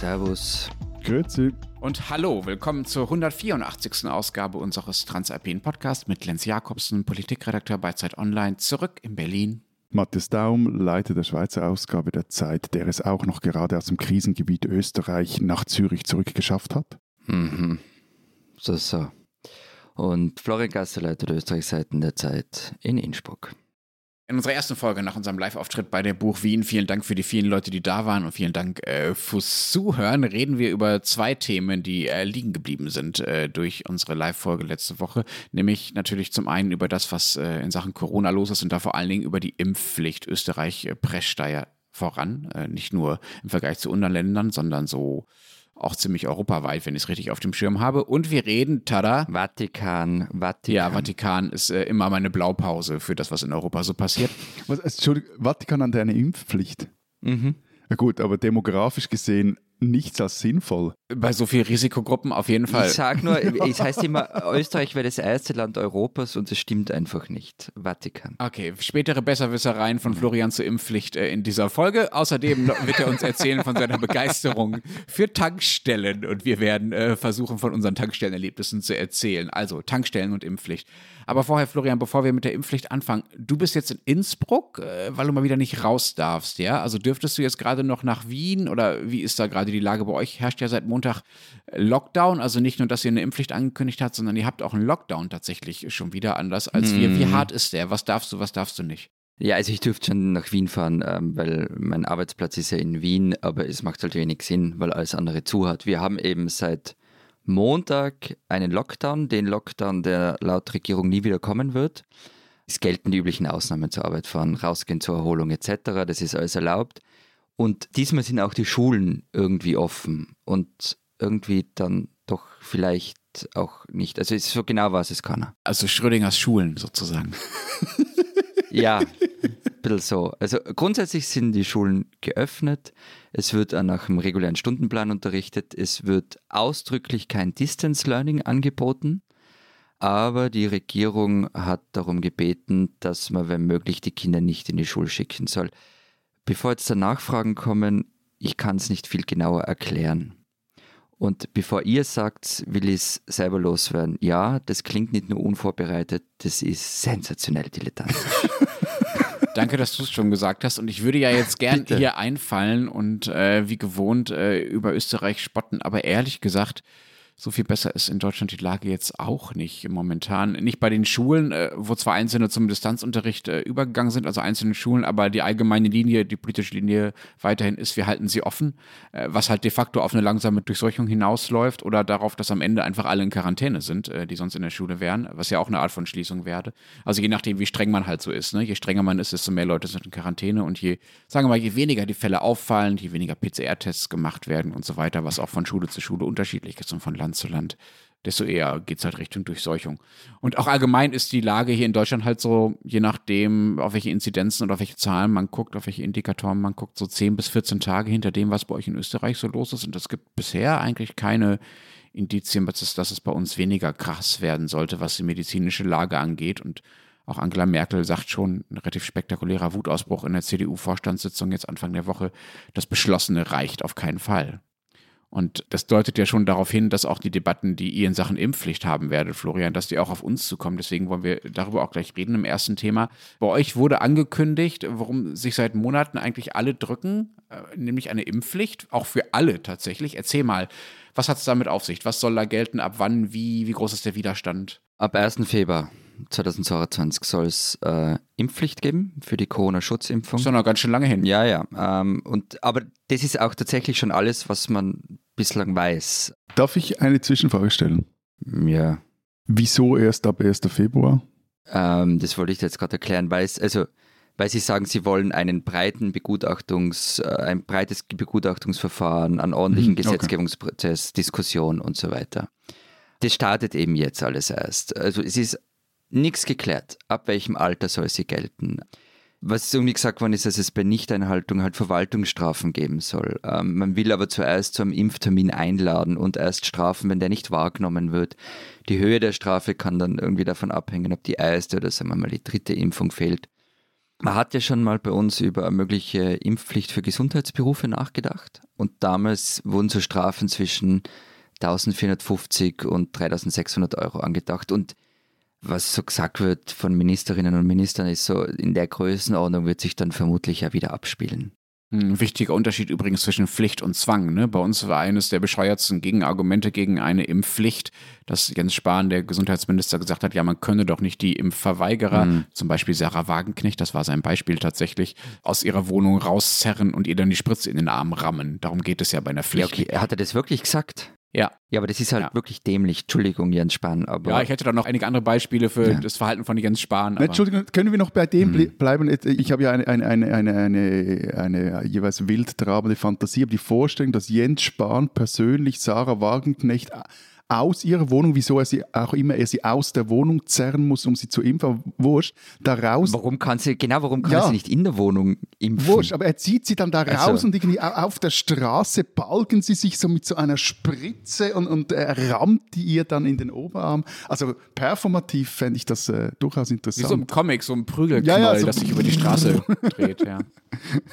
Servus. Grüezi. Und hallo, willkommen zur 184. Ausgabe unseres Transalpinen Podcasts mit Lenz Jakobsen, Politikredakteur bei Zeit Online, zurück in Berlin. Matthias Daum, Leiter der Schweizer Ausgabe der Zeit, der es auch noch gerade aus dem Krisengebiet Österreich nach Zürich zurückgeschafft hat. Mhm. So, so. Und Florian Gasser, Leiter der Österreichseiten der Zeit in Innsbruck. In unserer ersten Folge nach unserem Live-Auftritt bei der Buch Wien, vielen Dank für die vielen Leute, die da waren und vielen Dank äh, fürs Zuhören, reden wir über zwei Themen, die äh, liegen geblieben sind äh, durch unsere Live-Folge letzte Woche. Nämlich natürlich zum einen über das, was äh, in Sachen Corona los ist und da vor allen Dingen über die Impfpflicht. Österreich äh, prescht da ja voran, äh, nicht nur im Vergleich zu anderen Ländern, sondern so auch ziemlich europaweit, wenn ich es richtig auf dem Schirm habe. Und wir reden, tada. Vatikan, Vatikan. Ja, Vatikan ist äh, immer meine Blaupause für das, was in Europa so passiert. Was, Entschuldigung, Vatikan hat eine Impfpflicht. Mhm. Ja gut, aber demografisch gesehen nichts als sinnvoll. Bei so vielen Risikogruppen auf jeden Fall. Ich sag nur, es heißt immer, Österreich wäre das erste Land Europas und es stimmt einfach nicht. Vatikan. Okay, spätere Besserwissereien von Florian zur Impfpflicht äh, in dieser Folge. Außerdem wird er uns erzählen von seiner Begeisterung für Tankstellen und wir werden äh, versuchen, von unseren Tankstellenerlebnissen zu erzählen. Also Tankstellen und Impfpflicht. Aber vorher, Florian, bevor wir mit der Impfpflicht anfangen, du bist jetzt in Innsbruck, äh, weil du mal wieder nicht raus darfst, ja? Also dürftest du jetzt gerade noch nach Wien oder wie ist da gerade die Lage bei euch? Herrscht ja seit Montag Lockdown, also nicht nur, dass ihr eine Impfpflicht angekündigt habt, sondern ihr habt auch einen Lockdown tatsächlich schon wieder anders als wir. Wie hart ist der? Was darfst du, was darfst du nicht? Ja, also ich dürfte schon nach Wien fahren, ähm, weil mein Arbeitsplatz ist ja in Wien, aber es macht halt wenig Sinn, weil alles andere zu hat. Wir haben eben seit Montag einen Lockdown, den Lockdown, der laut Regierung nie wieder kommen wird. Es gelten die üblichen Ausnahmen zur Arbeit fahren, rausgehen zur Erholung etc. Das ist alles erlaubt. Und diesmal sind auch die Schulen irgendwie offen und irgendwie dann doch vielleicht auch nicht. Also ist so genau weiß es keiner. Also Schrödingers Schulen sozusagen. Ja, ein bisschen so. Also grundsätzlich sind die Schulen geöffnet. Es wird nach dem regulären Stundenplan unterrichtet. Es wird ausdrücklich kein Distance Learning angeboten. Aber die Regierung hat darum gebeten, dass man, wenn möglich, die Kinder nicht in die Schule schicken soll. Bevor jetzt da Nachfragen kommen, ich kann es nicht viel genauer erklären. Und bevor ihr sagt, will ich es selber loswerden. Ja, das klingt nicht nur unvorbereitet, das ist sensationell dilettantisch. Danke, dass du es schon gesagt hast. Und ich würde ja jetzt gern Bitte. hier einfallen und äh, wie gewohnt äh, über Österreich spotten. Aber ehrlich gesagt, so viel besser ist in Deutschland die Lage jetzt auch nicht momentan. Nicht bei den Schulen, äh, wo zwar Einzelne zum Distanzunterricht äh, übergegangen sind, also einzelne Schulen, aber die allgemeine Linie, die politische Linie weiterhin ist, wir halten sie offen, äh, was halt de facto auf eine langsame Durchseuchung hinausläuft oder darauf, dass am Ende einfach alle in Quarantäne sind, die sonst in der Schule wären, was ja auch eine Art von Schließung wäre. Also je nachdem, wie streng man halt so ist. Ne? Je strenger man ist, desto mehr Leute sind in Quarantäne und je, sagen wir mal, je weniger die Fälle auffallen, je weniger PCR-Tests gemacht werden und so weiter, was auch von Schule zu Schule unterschiedlich ist und von Land zu Land, desto eher geht es halt Richtung Durchseuchung. Und auch allgemein ist die Lage hier in Deutschland halt so, je nachdem, auf welche Inzidenzen oder auf welche Zahlen man guckt, auf welche Indikatoren man guckt, so 10 bis 14 Tage hinter dem, was bei euch in Österreich so los ist. Und es gibt bisher eigentlich keine Indizien, dass dass es bei uns weniger krass werden sollte, was die medizinische Lage angeht. Und auch Angela Merkel sagt schon, ein relativ spektakulärer Wutausbruch in der CDU-Vorstandssitzung jetzt Anfang der Woche, das Beschlossene reicht auf keinen Fall. Und das deutet ja schon darauf hin, dass auch die Debatten, die ihr in Sachen Impfpflicht haben werdet, Florian, dass die auch auf uns zukommen. Deswegen wollen wir darüber auch gleich reden im ersten Thema. Bei euch wurde angekündigt, warum sich seit Monaten eigentlich alle drücken, äh, nämlich eine Impfpflicht, auch für alle tatsächlich. Erzähl mal, was hat es damit auf sich? Was soll da gelten? Ab wann? Wie? Wie groß ist der Widerstand? Ab 1. Februar 2022 soll es äh, Impfpflicht geben für die Corona-Schutzimpfung. Ist doch noch ganz schön lange hin. Ja, ja. Ähm, und, aber das ist auch tatsächlich schon alles, was man bislang weiß. Darf ich eine Zwischenfrage stellen? Ja. Wieso erst ab 1. Februar? Ähm, das wollte ich jetzt gerade erklären, weil es, also, weil Sie sagen, Sie wollen einen breiten Begutachtungs, äh, ein breites Begutachtungsverfahren, einen ordentlichen Mhm, okay. Gesetzgebungsprozess, Diskussion und so weiter. Das startet eben jetzt alles erst. Also es ist nichts geklärt, ab welchem Alter soll sie gelten. Was irgendwie gesagt worden ist, dass es bei Nichteinhaltung halt Verwaltungsstrafen geben soll. Ähm, man will aber zuerst zu einem Impftermin einladen und erst strafen, wenn der nicht wahrgenommen wird. Die Höhe der Strafe kann dann irgendwie davon abhängen, ob die erste oder sagen wir mal die dritte Impfung fehlt. Man hat ja schon mal bei uns über eine mögliche Impfpflicht für Gesundheitsberufe nachgedacht und damals wurden so Strafen zwischen 1450 und 3600 Euro angedacht und was so gesagt wird von Ministerinnen und Ministern ist so, in der Größenordnung wird sich dann vermutlich ja wieder abspielen. Ein wichtiger Unterschied übrigens zwischen Pflicht und Zwang. Ne? Bei uns war eines der bescheuertsten Gegenargumente gegen eine Impfpflicht, dass Jens Spahn, der Gesundheitsminister, gesagt hat, ja, man könne doch nicht die Impfverweigerer, mhm. zum Beispiel Sarah Wagenknecht, das war sein Beispiel tatsächlich, aus ihrer Wohnung rauszerren und ihr dann die Spritze in den Arm rammen. Darum geht es ja bei einer Pflicht. Ja, okay. Hat er das wirklich gesagt? Ja. Ja, aber das ist halt ja. wirklich dämlich. Entschuldigung, Jens Spahn. Aber ja, ich hätte da noch einige andere Beispiele für ja. das Verhalten von Jens Spahn. Entschuldigung, können wir noch bei dem mhm. bleiben? Ich habe ja eine, eine, eine, eine, eine, eine jeweils wild trabende Fantasie, aber die Vorstellung, dass Jens Spahn persönlich Sarah Wagenknecht aus ihrer Wohnung, wieso er sie auch immer er sie aus der Wohnung zerren muss, um sie zu impfen, wurscht, da raus. Warum kann sie, genau, warum kann ja, sie nicht in der Wohnung impfen? Wurscht, aber er zieht sie dann da raus also. und irgendwie auf der Straße balgen sie sich so mit so einer Spritze und, und er rammt die ihr dann in den Oberarm. Also performativ fände ich das äh, durchaus interessant. Wie so ein Comic, so ein Prügelknall, ja, ja, so das sich über die Straße dreht, ja.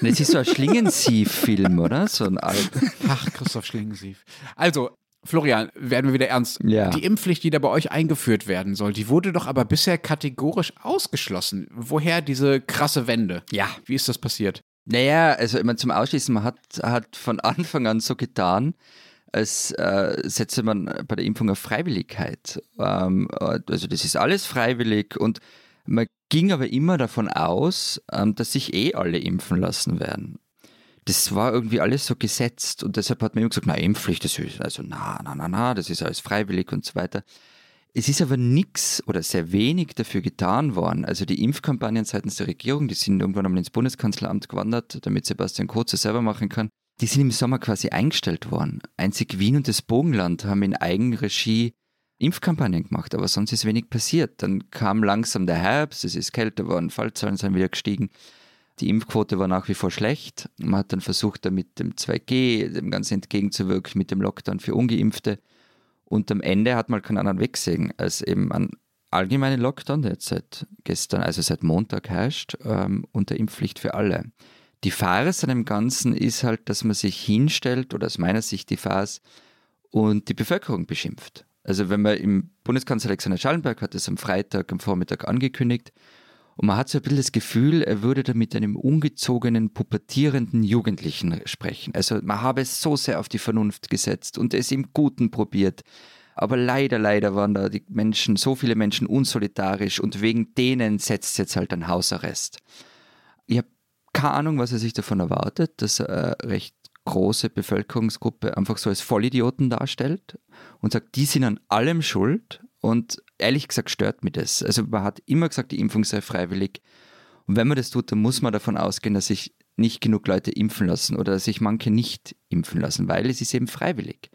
Das ist so ein Schlingensief-Film, oder? So ein Alt Ach, Christoph Schlingensief. Also, Florian, werden wir wieder ernst. Ja. Die Impfpflicht, die da bei euch eingeführt werden soll, die wurde doch aber bisher kategorisch ausgeschlossen. Woher diese krasse Wende? Ja. Wie ist das passiert? Naja, also immer zum Ausschließen, man hat, hat von Anfang an so getan, als äh, setze man bei der Impfung auf Freiwilligkeit. Ähm, also das ist alles freiwillig und man ging aber immer davon aus, ähm, dass sich eh alle impfen lassen werden das war irgendwie alles so gesetzt und deshalb hat man immer gesagt, na, Impfpflicht, das ist also na, na, na, na, das ist alles freiwillig und so weiter. Es ist aber nichts oder sehr wenig dafür getan worden. Also die Impfkampagnen seitens der Regierung, die sind irgendwann einmal ins Bundeskanzleramt gewandert, damit Sebastian Kurz es selber machen kann. Die sind im Sommer quasi eingestellt worden. Einzig Wien und das Bogenland haben in Eigenregie Impfkampagnen gemacht, aber sonst ist wenig passiert. Dann kam langsam der Herbst, es ist kälter geworden, Fallzahlen sind wieder gestiegen. Die Impfquote war nach wie vor schlecht. Man hat dann versucht, da mit dem 2G dem Ganzen entgegenzuwirken, mit dem Lockdown für Ungeimpfte. Und am Ende hat man keinen anderen Weg als eben einen allgemeinen Lockdown, der jetzt seit gestern, also seit Montag herrscht, ähm, und der Impfpflicht für alle. Die Farce an dem Ganzen ist halt, dass man sich hinstellt, oder aus meiner Sicht die Farce, und die Bevölkerung beschimpft. Also wenn man im Bundeskanzler Alexander Schallenberg hat es am Freitag, am Vormittag angekündigt, und man hat so ein bisschen das Gefühl, er würde da mit einem ungezogenen, pubertierenden Jugendlichen sprechen. Also man habe es so sehr auf die Vernunft gesetzt und es im Guten probiert. Aber leider, leider waren da die Menschen, so viele Menschen unsolidarisch und wegen denen setzt jetzt halt ein Hausarrest. Ich habe keine Ahnung, was er sich davon erwartet, dass er eine recht große Bevölkerungsgruppe einfach so als Vollidioten darstellt und sagt, die sind an allem schuld und ehrlich gesagt stört mich das. Also man hat immer gesagt, die Impfung sei freiwillig. Und wenn man das tut, dann muss man davon ausgehen, dass sich nicht genug Leute impfen lassen oder dass sich manche nicht impfen lassen, weil es ist eben freiwillig.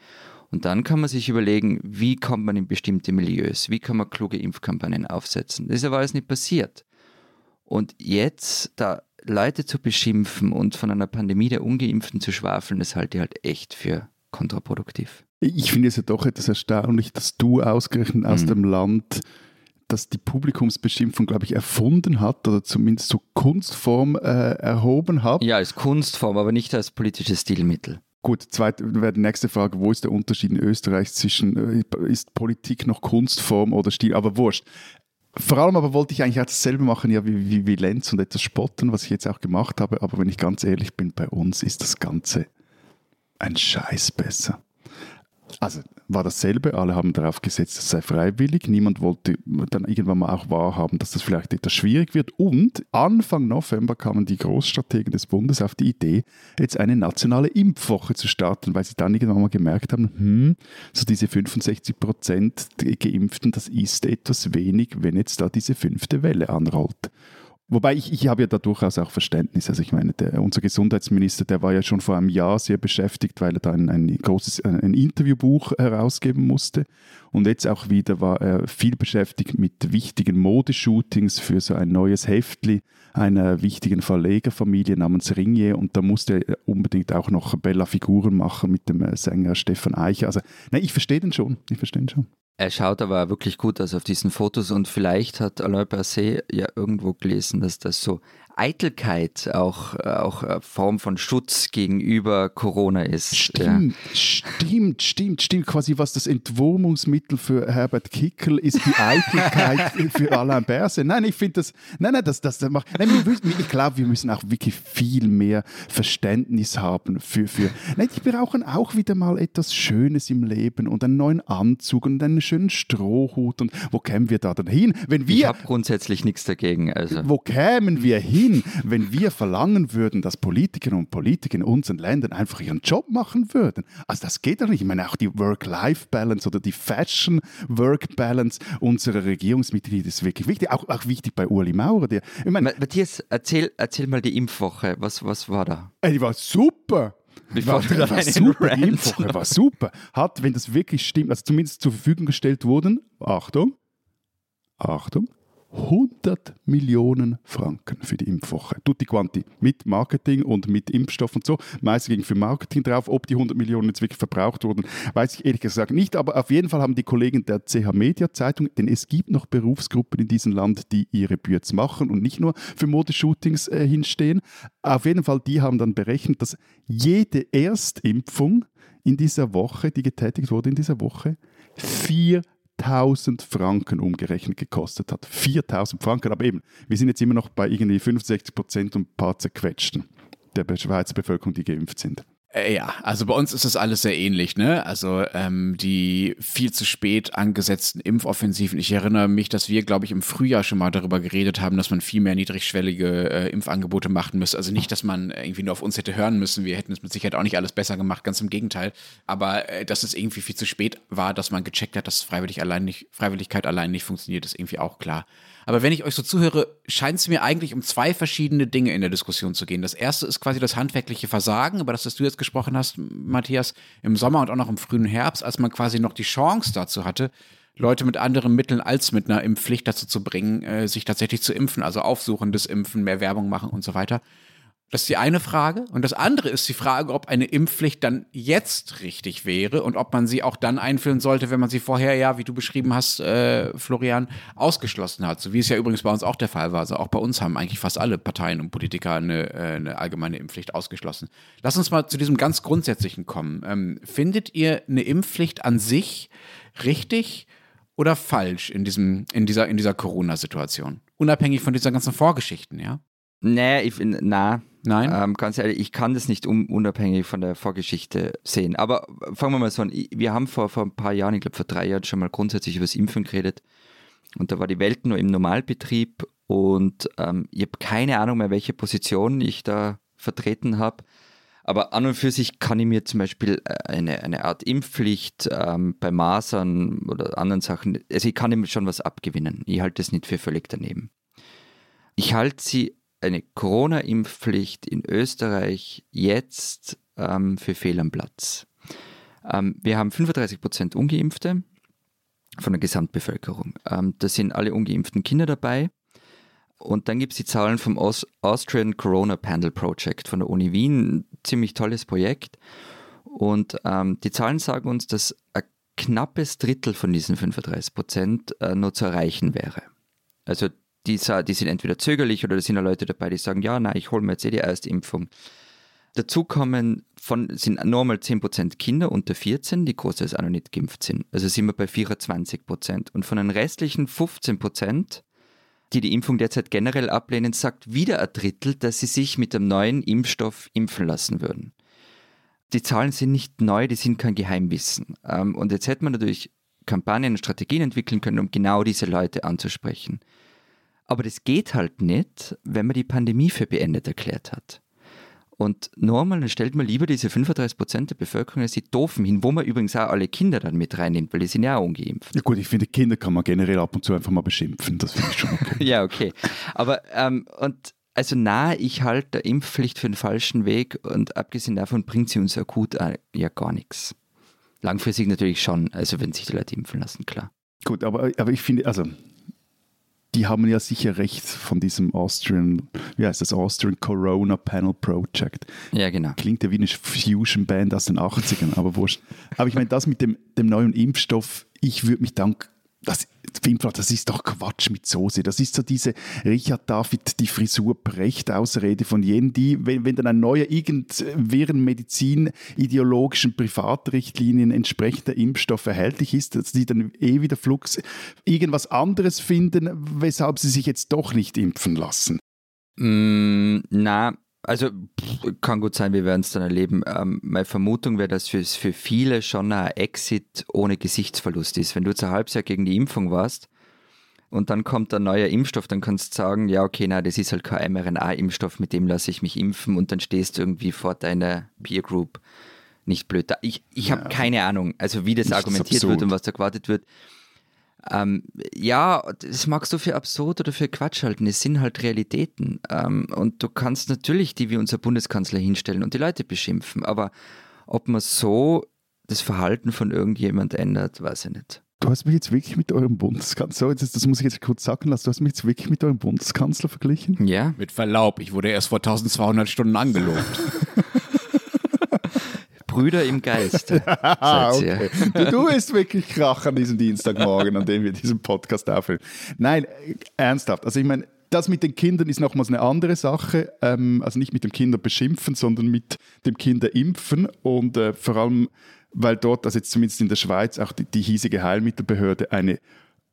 Und dann kann man sich überlegen, wie kommt man in bestimmte Milieus, wie kann man kluge Impfkampagnen aufsetzen. Das ist aber alles nicht passiert. Und jetzt da Leute zu beschimpfen und von einer Pandemie der Ungeimpften zu schwafeln, das halte ich halt echt für kontraproduktiv. Ich finde es ja doch etwas erstaunlich, dass du ausgerechnet aus mhm. dem Land, das die Publikumsbeschimpfung, glaube ich, erfunden hat oder zumindest so Kunstform äh, erhoben hat. Ja, als Kunstform, aber nicht als politisches Stilmittel. Gut, zweite wäre die nächste Frage, wo ist der Unterschied in Österreich zwischen, äh, ist Politik noch Kunstform oder Stil, aber wurscht. Vor allem aber wollte ich eigentlich auch dasselbe machen, ja, wie, wie, wie Lenz und etwas spotten, was ich jetzt auch gemacht habe, aber wenn ich ganz ehrlich bin, bei uns ist das Ganze ein Scheiß besser. Also war dasselbe, alle haben darauf gesetzt, es sei freiwillig. Niemand wollte dann irgendwann mal auch wahrhaben, dass das vielleicht etwas schwierig wird. Und Anfang November kamen die Großstrategen des Bundes auf die Idee, jetzt eine nationale Impfwoche zu starten, weil sie dann irgendwann mal gemerkt haben, hm, so diese 65 Prozent Geimpften, das ist etwas wenig, wenn jetzt da diese fünfte Welle anrollt. Wobei ich, ich habe ja da durchaus auch Verständnis. Also ich meine, der, unser Gesundheitsminister, der war ja schon vor einem Jahr sehr beschäftigt, weil er da ein, ein großes ein Interviewbuch herausgeben musste. Und jetzt auch wieder war er viel beschäftigt mit wichtigen Modeshootings für so ein neues Heftli einer wichtigen Verlegerfamilie namens Ringier. Und da musste er unbedingt auch noch Bella Figuren machen mit dem Sänger Stefan Eicher. Also, nein, ich verstehe den schon. Ich verstehe den schon. Er schaut aber wirklich gut aus auf diesen Fotos und vielleicht hat Alain Berset ja irgendwo gelesen, dass das so Eitelkeit auch, auch eine Form von Schutz gegenüber Corona ist. Stimmt, ja. stimmt, stimmt, stimmt. Quasi was das Entwurmungsmittel für Herbert Kickel ist, die Eitelkeit für Alain Berset. Nein, ich finde das, nein, nein, das, das, macht, nein, ich glaube, wir müssen auch wirklich viel mehr Verständnis haben für, für, nein, die brauchen auch wieder mal etwas Schönes im Leben und einen neuen Anzug und einen schönen Strohhut und wo kämen wir da dann hin? Wenn wir, ich habe grundsätzlich nichts dagegen. Also. Wo kämen wir hin? Hin, wenn wir verlangen würden, dass Politiker und Politiker in unseren Ländern einfach ihren Job machen würden. Also das geht doch nicht. Ich meine, auch die Work-Life-Balance oder die Fashion-Work-Balance unserer Regierungsmitglieder ist wirklich wichtig. Auch, auch wichtig bei Uli Maurer. Der, ich meine, Matthias, erzähl, erzähl mal die Impfwoche. Was, was war da? Ey, die war super. Bevor war, du war super, die Impfwoche war super. Hat, wenn das wirklich stimmt, also zumindest zur Verfügung gestellt wurden, Achtung, Achtung, 100 Millionen Franken für die Impfwoche. Tutti quanti. Mit Marketing und mit Impfstoff und so. Meist ging für Marketing drauf. Ob die 100 Millionen jetzt wirklich verbraucht wurden, weiß ich ehrlich gesagt nicht. Aber auf jeden Fall haben die Kollegen der CH Media Zeitung, denn es gibt noch Berufsgruppen in diesem Land, die ihre Büts machen und nicht nur für Modeshootings äh, hinstehen. Auf jeden Fall, die haben dann berechnet, dass jede Erstimpfung in dieser Woche, die getätigt wurde in dieser Woche, vier 4000 Franken umgerechnet gekostet hat. 4000 Franken, aber eben, wir sind jetzt immer noch bei irgendwie 65 Prozent und ein paar zerquetschten der Schweizer Bevölkerung, die geimpft sind. Äh, ja, also bei uns ist das alles sehr ähnlich, ne? Also ähm, die viel zu spät angesetzten Impfoffensiven. Ich erinnere mich, dass wir, glaube ich, im Frühjahr schon mal darüber geredet haben, dass man viel mehr niedrigschwellige äh, Impfangebote machen müsste. Also nicht, dass man irgendwie nur auf uns hätte hören müssen. Wir hätten es mit Sicherheit auch nicht alles besser gemacht, ganz im Gegenteil. Aber äh, dass es irgendwie viel zu spät war, dass man gecheckt hat, dass freiwillig allein nicht, Freiwilligkeit allein nicht funktioniert, ist irgendwie auch klar. Aber wenn ich euch so zuhöre, scheint es mir eigentlich um zwei verschiedene Dinge in der Diskussion zu gehen. Das erste ist quasi das handwerkliche Versagen, über das, das du jetzt gesprochen hast, Matthias, im Sommer und auch noch im frühen Herbst, als man quasi noch die Chance dazu hatte, Leute mit anderen Mitteln als mit einer Impfpflicht dazu zu bringen, äh, sich tatsächlich zu impfen, also aufsuchendes Impfen, mehr Werbung machen und so weiter. Das ist die eine Frage. Und das andere ist die Frage, ob eine Impfpflicht dann jetzt richtig wäre und ob man sie auch dann einführen sollte, wenn man sie vorher, ja, wie du beschrieben hast, äh, Florian, ausgeschlossen hat. So wie es ja übrigens bei uns auch der Fall war. Also auch bei uns haben eigentlich fast alle Parteien und Politiker eine, äh, eine allgemeine Impfpflicht ausgeschlossen. Lass uns mal zu diesem ganz Grundsätzlichen kommen. Ähm, findet ihr eine Impfpflicht an sich richtig oder falsch in, diesem, in dieser, in dieser Corona-Situation? Unabhängig von diesen ganzen Vorgeschichten, ja? Nee, ich, na, Nein. Ähm, ganz ehrlich, ich kann das nicht un unabhängig von der Vorgeschichte sehen. Aber fangen wir mal so an. Wir haben vor, vor ein paar Jahren, ich glaube vor drei Jahren, schon mal grundsätzlich über das Impfen geredet. Und da war die Welt nur im Normalbetrieb und ähm, ich habe keine Ahnung mehr, welche Position ich da vertreten habe. Aber an und für sich kann ich mir zum Beispiel äh, eine, eine Art Impfpflicht ähm, bei Masern oder anderen Sachen, also ich kann ihm schon was abgewinnen. Ich halte es nicht für völlig daneben. Ich halte sie eine Corona-Impfpflicht in Österreich jetzt ähm, für fehl am Platz. Ähm, wir haben 35 Prozent Ungeimpfte von der Gesamtbevölkerung. Ähm, da sind alle ungeimpften Kinder dabei. Und dann gibt es die Zahlen vom Aus Austrian Corona Panel Project von der Uni Wien. Ziemlich tolles Projekt. Und ähm, die Zahlen sagen uns, dass ein knappes Drittel von diesen 35 Prozent äh, nur zu erreichen wäre. Also die, die sind entweder zögerlich oder da sind ja Leute dabei, die sagen, ja, nein, ich hole mir jetzt eh die erste Impfung. Dazu kommen von, sind normal 10% Kinder unter 14, die großteils auch noch nicht geimpft sind. Also sind wir bei 24%. Und von den restlichen 15%, die die Impfung derzeit generell ablehnen, sagt wieder ein Drittel, dass sie sich mit dem neuen Impfstoff impfen lassen würden. Die Zahlen sind nicht neu, die sind kein Geheimwissen. Ähm, und jetzt hätte man natürlich Kampagnen und Strategien entwickeln können, um genau diese Leute anzusprechen. Aber das geht halt nicht, wenn man die Pandemie für beendet erklärt hat. Und normal, dann stellt man lieber diese 35 Prozent der Bevölkerung als die Doofen hin, wo man übrigens auch alle Kinder dann mit reinnimmt, weil die sind ja auch ungeimpft. Ja gut, ich finde, Kinder kann man generell ab und zu einfach mal beschimpfen, das finde ich schon okay. ja, okay. Aber, ähm, und also na, ich halte der Impfpflicht für den falschen Weg und abgesehen davon bringt sie uns akut äh, ja gar nichts. Langfristig natürlich schon, also wenn sich die Leute impfen lassen, klar. Gut, aber, aber ich finde, also die haben ja sicher recht von diesem Austrian, wie heißt das, Austrian Corona Panel Project. Ja, genau. Klingt ja wie eine Fusion-Band aus den 80ern, aber wurscht. Aber ich meine, das mit dem, dem neuen Impfstoff, ich würde mich dann das, das ist doch Quatsch mit Soße. Das ist so diese Richard David, die Frisur brecht Ausrede von jenen, die, wenn, wenn dann ein neuer irgendwelchen medizinideologischen Privatrichtlinien entsprechender Impfstoff erhältlich ist, dass die dann eh wieder flugs irgendwas anderes finden, weshalb sie sich jetzt doch nicht impfen lassen. Mm, na, also kann gut sein, wir werden es dann erleben. Ähm, meine Vermutung wäre, dass es für viele schon ein Exit ohne Gesichtsverlust ist. Wenn du zu Halbjahr gegen die Impfung warst und dann kommt ein neuer Impfstoff, dann kannst du sagen, ja, okay, na, das ist halt kein mRNA-Impfstoff, mit dem lasse ich mich impfen und dann stehst du irgendwie vor deiner Peer Group. Nicht blöd. Ich, ich ja, habe keine Ahnung, also wie das argumentiert wird und was da gewartet wird. Ähm, ja, das magst du für absurd oder für Quatsch halten. Es sind halt Realitäten. Ähm, und du kannst natürlich die wie unser Bundeskanzler hinstellen und die Leute beschimpfen. Aber ob man so das Verhalten von irgendjemand ändert, weiß ich nicht. Du hast mich jetzt wirklich mit eurem Bundeskanzler, so, das muss ich jetzt kurz sagen lassen, du hast mich jetzt wirklich mit eurem Bundeskanzler verglichen? Ja. Mit Verlaub, ich wurde erst vor 1200 Stunden angelobt. Brüder im Geist. okay. du, du bist wirklich krach an diesem Dienstagmorgen, an dem wir diesen Podcast aufnehmen. Nein, ernsthaft. Also ich meine, das mit den Kindern ist nochmals eine andere Sache. Ähm, also nicht mit dem Kinder beschimpfen, sondern mit dem Kinder impfen. Und äh, vor allem, weil dort, also jetzt zumindest in der Schweiz, auch die, die hiesige Heilmittelbehörde eine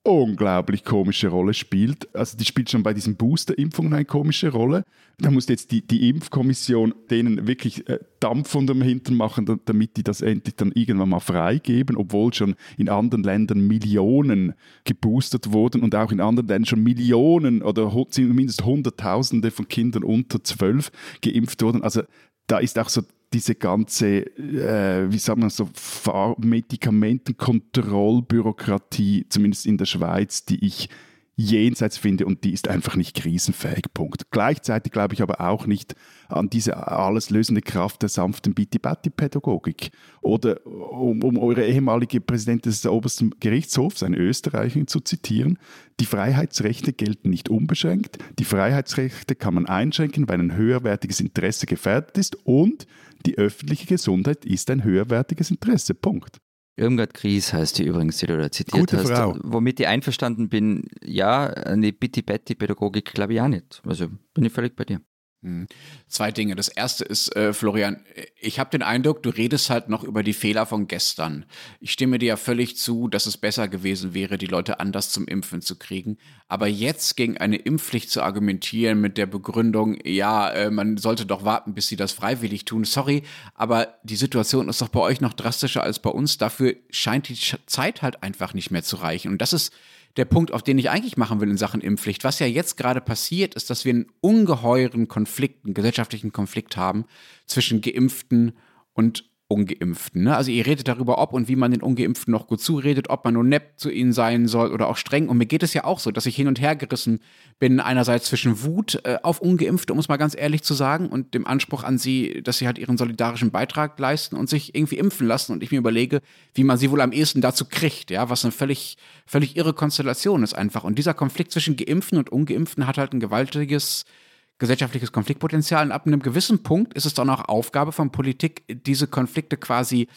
unglaublich komische Rolle spielt. Also die spielt schon bei diesen Booster-Impfungen eine komische Rolle. Da muss jetzt die, die Impfkommission denen wirklich äh, Dampf unter dem Hintern machen, damit die das endlich dann irgendwann mal freigeben, obwohl schon in anderen Ländern Millionen geboostert wurden und auch in anderen Ländern schon Millionen oder zumindest Hunderttausende von Kindern unter zwölf geimpft wurden. Also da ist auch so diese ganze, äh, wie sagt man so, Medikamentenkontrollbürokratie, zumindest in der Schweiz, die ich jenseits finde und die ist einfach nicht krisenfähig. Punkt. Gleichzeitig glaube ich aber auch nicht an diese alles lösende Kraft der sanften Bitti-Batti-Pädagogik. Oder um, um eure ehemalige Präsidentin des obersten Gerichtshofs, eine Österreicherin, zu zitieren, die Freiheitsrechte gelten nicht unbeschränkt. Die Freiheitsrechte kann man einschränken, weil ein höherwertiges Interesse gefährdet ist und die öffentliche Gesundheit ist ein höherwertiges Interesse. Punkt. Irmgard Gries heißt die übrigens, die du da zitiert Gute hast. Frau. Womit ich einverstanden bin, ja, eine Bitti-Betti-Pädagogik glaube ich auch nicht. Also bin ich völlig bei dir. Hm. Zwei Dinge. Das erste ist, äh, Florian, ich habe den Eindruck, du redest halt noch über die Fehler von gestern. Ich stimme dir ja völlig zu, dass es besser gewesen wäre, die Leute anders zum Impfen zu kriegen. Aber jetzt gegen eine Impfpflicht zu argumentieren mit der Begründung, ja, äh, man sollte doch warten, bis sie das freiwillig tun. Sorry, aber die Situation ist doch bei euch noch drastischer als bei uns. Dafür scheint die Zeit halt einfach nicht mehr zu reichen. Und das ist der Punkt, auf den ich eigentlich machen will in Sachen Impfpflicht. Was ja jetzt gerade passiert, ist, dass wir einen ungeheuren Konflikt, einen gesellschaftlichen Konflikt haben zwischen Geimpften und Ungeimpften. Ne? Also ihr redet darüber, ob und wie man den Ungeimpften noch gut zuredet, ob man nur nett zu ihnen sein soll oder auch streng. Und mir geht es ja auch so, dass ich hin und her gerissen bin, einerseits zwischen Wut äh, auf Ungeimpfte, um es mal ganz ehrlich zu sagen, und dem Anspruch an sie, dass sie halt ihren solidarischen Beitrag leisten und sich irgendwie impfen lassen. Und ich mir überlege, wie man sie wohl am ehesten dazu kriegt, ja, was eine völlig, völlig irre Konstellation ist einfach. Und dieser Konflikt zwischen Geimpften und Ungeimpften hat halt ein gewaltiges gesellschaftliches Konfliktpotenzial. Und ab einem gewissen Punkt ist es dann auch Aufgabe von Politik, diese Konflikte quasi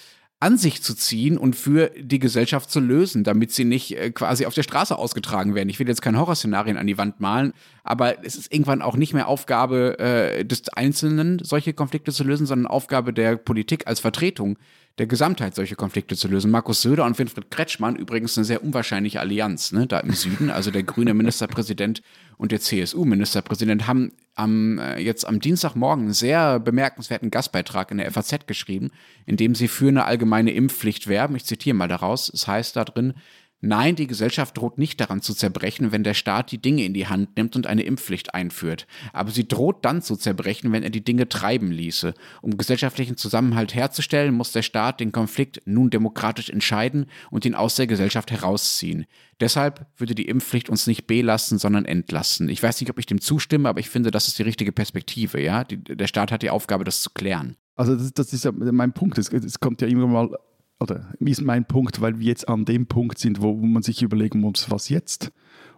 an sich zu ziehen und für die Gesellschaft zu lösen, damit sie nicht äh, quasi auf der Straße ausgetragen werden. Ich will jetzt keine Horrorszenarien an die Wand malen, aber es ist irgendwann auch nicht mehr Aufgabe äh, des Einzelnen, solche Konflikte zu lösen, sondern Aufgabe der Politik als Vertretung der Gesamtheit solche Konflikte zu lösen. Markus Söder und Winfried Kretschmann, übrigens eine sehr unwahrscheinliche Allianz, ne, da im Süden, also der grüne Ministerpräsident und der CSU-Ministerpräsident, haben am, äh, jetzt am Dienstagmorgen einen sehr bemerkenswerten Gastbeitrag in der FAZ geschrieben, in dem sie für eine allgemeine Impfpflicht werben. Ich zitiere mal daraus. Es heißt da drin, Nein, die Gesellschaft droht nicht daran zu zerbrechen, wenn der Staat die Dinge in die Hand nimmt und eine Impfpflicht einführt. Aber sie droht dann zu zerbrechen, wenn er die Dinge treiben ließe. Um gesellschaftlichen Zusammenhalt herzustellen, muss der Staat den Konflikt nun demokratisch entscheiden und ihn aus der Gesellschaft herausziehen. Deshalb würde die Impfpflicht uns nicht belasten, sondern entlasten. Ich weiß nicht, ob ich dem zustimme, aber ich finde, das ist die richtige Perspektive. Ja? Die, der Staat hat die Aufgabe, das zu klären. Also das, das ist ja mein Punkt. Es, es kommt ja immer mal oder ist mein Punkt, weil wir jetzt an dem Punkt sind, wo man sich überlegen muss, was jetzt?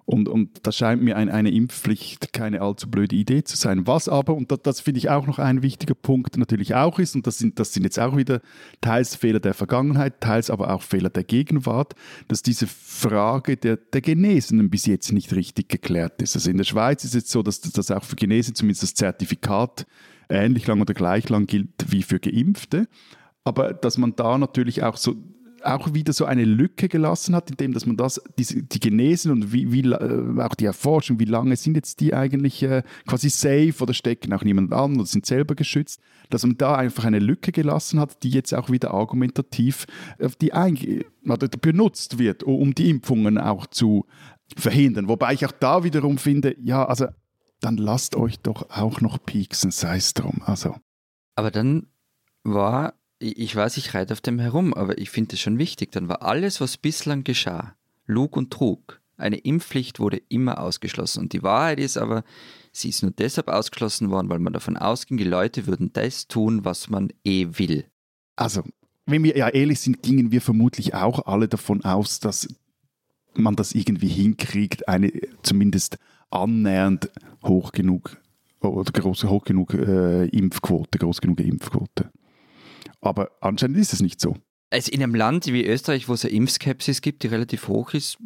Und, und das scheint mir ein, eine Impfpflicht keine allzu blöde Idee zu sein. Was aber, und das, das finde ich auch noch ein wichtiger Punkt, natürlich auch ist, und das sind, das sind jetzt auch wieder teils Fehler der Vergangenheit, teils aber auch Fehler der Gegenwart, dass diese Frage der, der Genesenen bis jetzt nicht richtig geklärt ist. Also in der Schweiz ist es so, dass das auch für Genesene zumindest das Zertifikat ähnlich lang oder gleich lang gilt wie für Geimpfte. Aber dass man da natürlich auch so auch wieder so eine Lücke gelassen hat, indem dass man das, die, die Genesen und wie, wie, äh, auch die Erforschung, wie lange sind jetzt die eigentlich äh, quasi safe oder stecken auch niemand an oder sind selber geschützt, dass man da einfach eine Lücke gelassen hat, die jetzt auch wieder argumentativ auf die benutzt wird, um die Impfungen auch zu verhindern. Wobei ich auch da wiederum finde, ja, also dann lasst euch doch auch noch pieksen, sei es drum. Also. Aber dann war ich weiß, ich reite auf dem herum, aber ich finde es schon wichtig. Dann war alles, was bislang geschah, Lug und Trug. Eine Impfpflicht wurde immer ausgeschlossen. Und die Wahrheit ist aber, sie ist nur deshalb ausgeschlossen worden, weil man davon ausging, die Leute würden das tun, was man eh will. Also, wenn wir ja ehrlich sind, gingen wir vermutlich auch alle davon aus, dass man das irgendwie hinkriegt, eine zumindest annähernd hoch genug oder groß, hoch genug äh, Impfquote, groß genug Impfquote. Aber anscheinend ist es nicht so. Also in einem Land wie Österreich, wo es eine Impfskepsis gibt, die relativ hoch ist,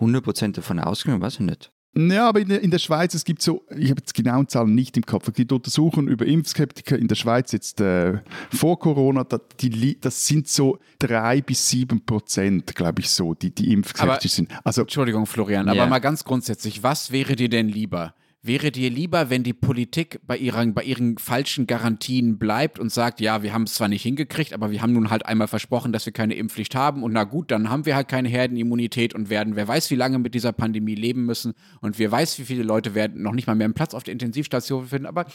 100% davon ausgegangen, weiß ich nicht. Ja, aber in der, in der Schweiz, es gibt so, ich habe jetzt genauen Zahlen nicht im Kopf, es gibt Untersuchungen über Impfskeptiker in der Schweiz jetzt äh, vor Corona, da, die, das sind so drei bis sieben Prozent, glaube ich so, die, die impfskeptisch sind. Also, Entschuldigung, Florian, yeah. aber mal ganz grundsätzlich, was wäre dir denn lieber? Wäre dir lieber, wenn die Politik bei ihren, bei ihren falschen Garantien bleibt und sagt, ja, wir haben es zwar nicht hingekriegt, aber wir haben nun halt einmal versprochen, dass wir keine Impfpflicht haben und na gut, dann haben wir halt keine Herdenimmunität und werden, wer weiß, wie lange mit dieser Pandemie leben müssen und wer weiß, wie viele Leute werden noch nicht mal mehr einen Platz auf der Intensivstation finden, aber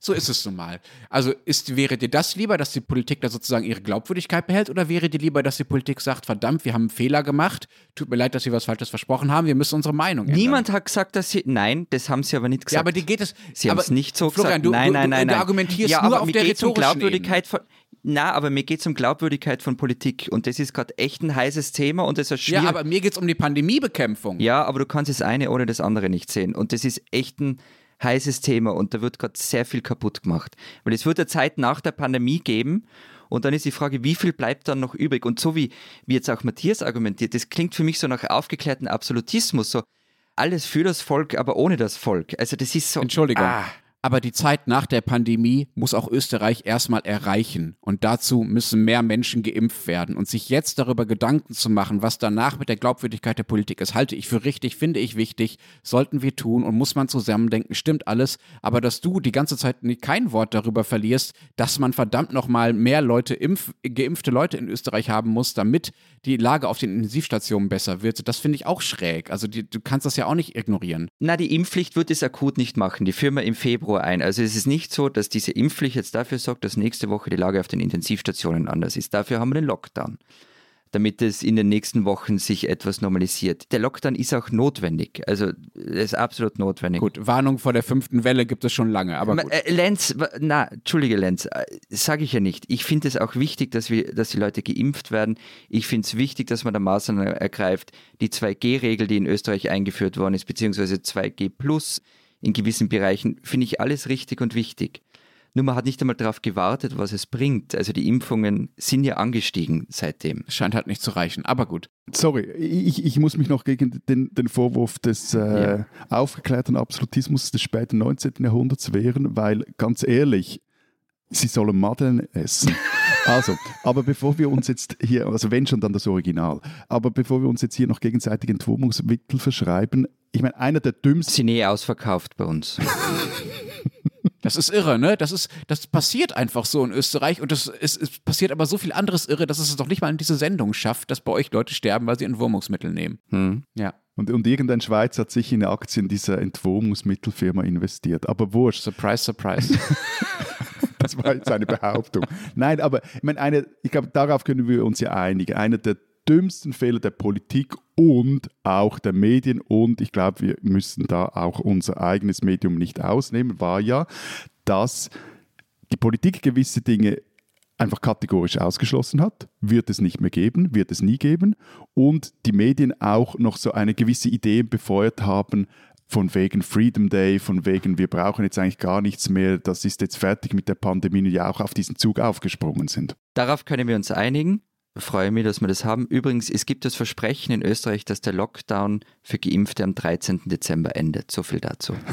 so ist es nun mal. Also ist, wäre dir das lieber, dass die Politik da sozusagen ihre Glaubwürdigkeit behält oder wäre dir lieber, dass die Politik sagt, verdammt, wir haben einen Fehler gemacht, tut mir leid, dass wir was Falsches versprochen haben, wir müssen unsere Meinung ändern. Niemand hat gesagt, dass sie, nein, das haben sie aber nicht gesagt. Ja, aber die geht es, sie haben es nicht so Florian, gesagt. Du, nein, nein, nein, du, nein. Du argumentierst ja, nur auf der rhetorischen um Glaubwürdigkeit von, na, aber mir geht es um Glaubwürdigkeit von Politik und das ist gerade echt ein heißes Thema und das ist schwierig. Ja, aber mir geht es um die Pandemiebekämpfung. Ja, aber du kannst das eine ohne das andere nicht sehen und das ist echt ein heißes Thema und da wird gerade sehr viel kaputt gemacht. Weil es wird eine Zeit nach der Pandemie geben und dann ist die Frage, wie viel bleibt dann noch übrig? Und so wie, wie jetzt auch Matthias argumentiert, das klingt für mich so nach aufgeklärten Absolutismus, so alles für das Volk, aber ohne das Volk. Also das ist so. Entschuldigung. Ah. Aber die Zeit nach der Pandemie muss auch Österreich erstmal erreichen. Und dazu müssen mehr Menschen geimpft werden. Und sich jetzt darüber Gedanken zu machen, was danach mit der Glaubwürdigkeit der Politik ist, halte ich für richtig, finde ich wichtig, sollten wir tun und muss man zusammendenken, stimmt alles. Aber dass du die ganze Zeit kein Wort darüber verlierst, dass man verdammt nochmal mehr Leute, impf, geimpfte Leute in Österreich haben muss, damit die Lage auf den Intensivstationen besser wird, das finde ich auch schräg. Also die, du kannst das ja auch nicht ignorieren. Na, die Impfpflicht wird es akut nicht machen. Die wir im Februar Februar ein. Also es ist nicht so, dass diese Impfpflicht jetzt dafür sorgt, dass nächste Woche die Lage auf den Intensivstationen anders ist. Dafür haben wir den Lockdown damit es in den nächsten Wochen sich etwas normalisiert. Der Lockdown ist auch notwendig. Also er ist absolut notwendig. Gut, Warnung vor der fünften Welle gibt es schon lange, aber gut. Äh, Lenz, na, entschuldige Lenz, äh, sage ich ja nicht. Ich finde es auch wichtig, dass, wir, dass die Leute geimpft werden. Ich finde es wichtig, dass man da Maßnahmen ergreift. Die 2G-Regel, die in Österreich eingeführt worden ist, beziehungsweise 2G Plus, in gewissen Bereichen, finde ich alles richtig und wichtig. Nur man hat nicht einmal darauf gewartet, was es bringt. Also die Impfungen sind ja angestiegen seitdem. Scheint halt nicht zu reichen, aber gut. Sorry, ich, ich muss mich noch gegen den, den Vorwurf des äh, ja. aufgeklärten Absolutismus des späten 19. Jahrhunderts wehren, weil ganz ehrlich, sie sollen Madeln essen. Also, aber bevor wir uns jetzt hier, also wenn schon, dann das Original, aber bevor wir uns jetzt hier noch gegenseitig Entwurmungsmittel verschreiben, ich meine, einer der dümmsten. Sind eh ausverkauft bei uns. Das ist irre, ne? Das ist, das passiert einfach so in Österreich und das ist, es passiert aber so viel anderes irre, dass es es doch nicht mal in diese Sendung schafft, dass bei euch Leute sterben, weil sie Entwurmungsmittel nehmen. Hm. Ja. Und, und irgendein Schweizer hat sich in Aktien dieser Entwurmungsmittelfirma investiert. Aber wurscht. Surprise, surprise. das war jetzt eine Behauptung. Nein, aber ich meine, eine, ich glaube, darauf können wir uns ja einigen. Einer der dümmsten Fehler der Politik und auch der Medien. Und ich glaube, wir müssen da auch unser eigenes Medium nicht ausnehmen, war ja, dass die Politik gewisse Dinge einfach kategorisch ausgeschlossen hat, wird es nicht mehr geben, wird es nie geben. Und die Medien auch noch so eine gewisse Idee befeuert haben, von wegen Freedom Day, von wegen wir brauchen jetzt eigentlich gar nichts mehr, das ist jetzt fertig mit der Pandemie, ja auch auf diesen Zug aufgesprungen sind. Darauf können wir uns einigen. Freue mich, dass wir das haben. Übrigens, es gibt das Versprechen in Österreich, dass der Lockdown für Geimpfte am 13. Dezember endet. So viel dazu.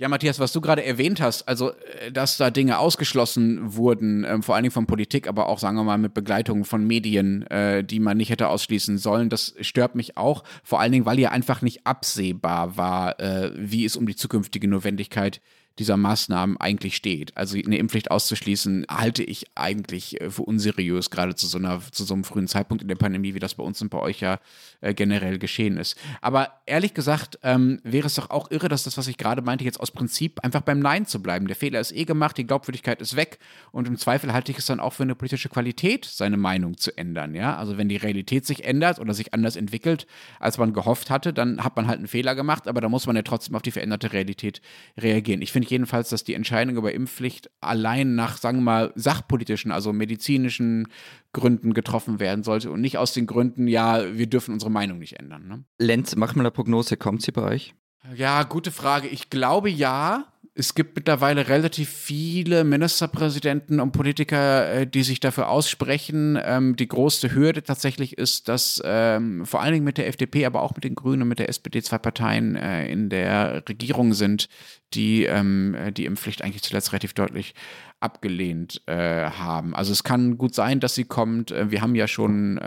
Ja, Matthias, was du gerade erwähnt hast, also äh, dass da Dinge ausgeschlossen wurden, ähm, vor allen Dingen von Politik, aber auch, sagen wir mal, mit Begleitung von Medien, äh, die man nicht hätte ausschließen sollen, das stört mich auch. Vor allen Dingen, weil ja einfach nicht absehbar war, äh, wie es um die zukünftige Notwendigkeit dieser Maßnahmen eigentlich steht. Also eine Impfpflicht auszuschließen, halte ich eigentlich äh, für unseriös, gerade zu so, einer, zu so einem frühen Zeitpunkt in der Pandemie, wie das bei uns und bei euch ja äh, generell geschehen ist. Aber ehrlich gesagt, ähm, wäre es doch auch irre, dass das, was ich gerade meinte, jetzt aus Prinzip einfach beim Nein zu bleiben. Der Fehler ist eh gemacht, die Glaubwürdigkeit ist weg und im Zweifel halte ich es dann auch für eine politische Qualität, seine Meinung zu ändern. Ja? Also wenn die Realität sich ändert oder sich anders entwickelt, als man gehofft hatte, dann hat man halt einen Fehler gemacht, aber da muss man ja trotzdem auf die veränderte Realität reagieren. Ich finde jedenfalls, dass die Entscheidung über Impfpflicht allein nach, sagen wir mal, sachpolitischen, also medizinischen Gründen getroffen werden sollte und nicht aus den Gründen, ja, wir dürfen unsere Meinung nicht ändern. Ne? Lenz, mach mal eine Prognose, kommt sie bei euch? Ja, gute Frage. Ich glaube ja es gibt mittlerweile relativ viele Ministerpräsidenten und Politiker, äh, die sich dafür aussprechen. Ähm, die größte Hürde tatsächlich ist, dass ähm, vor allen Dingen mit der FDP, aber auch mit den Grünen und mit der SPD zwei Parteien äh, in der Regierung sind, die ähm, die Impfpflicht eigentlich zuletzt relativ deutlich abgelehnt äh, haben. Also es kann gut sein, dass sie kommt. Wir haben ja schon,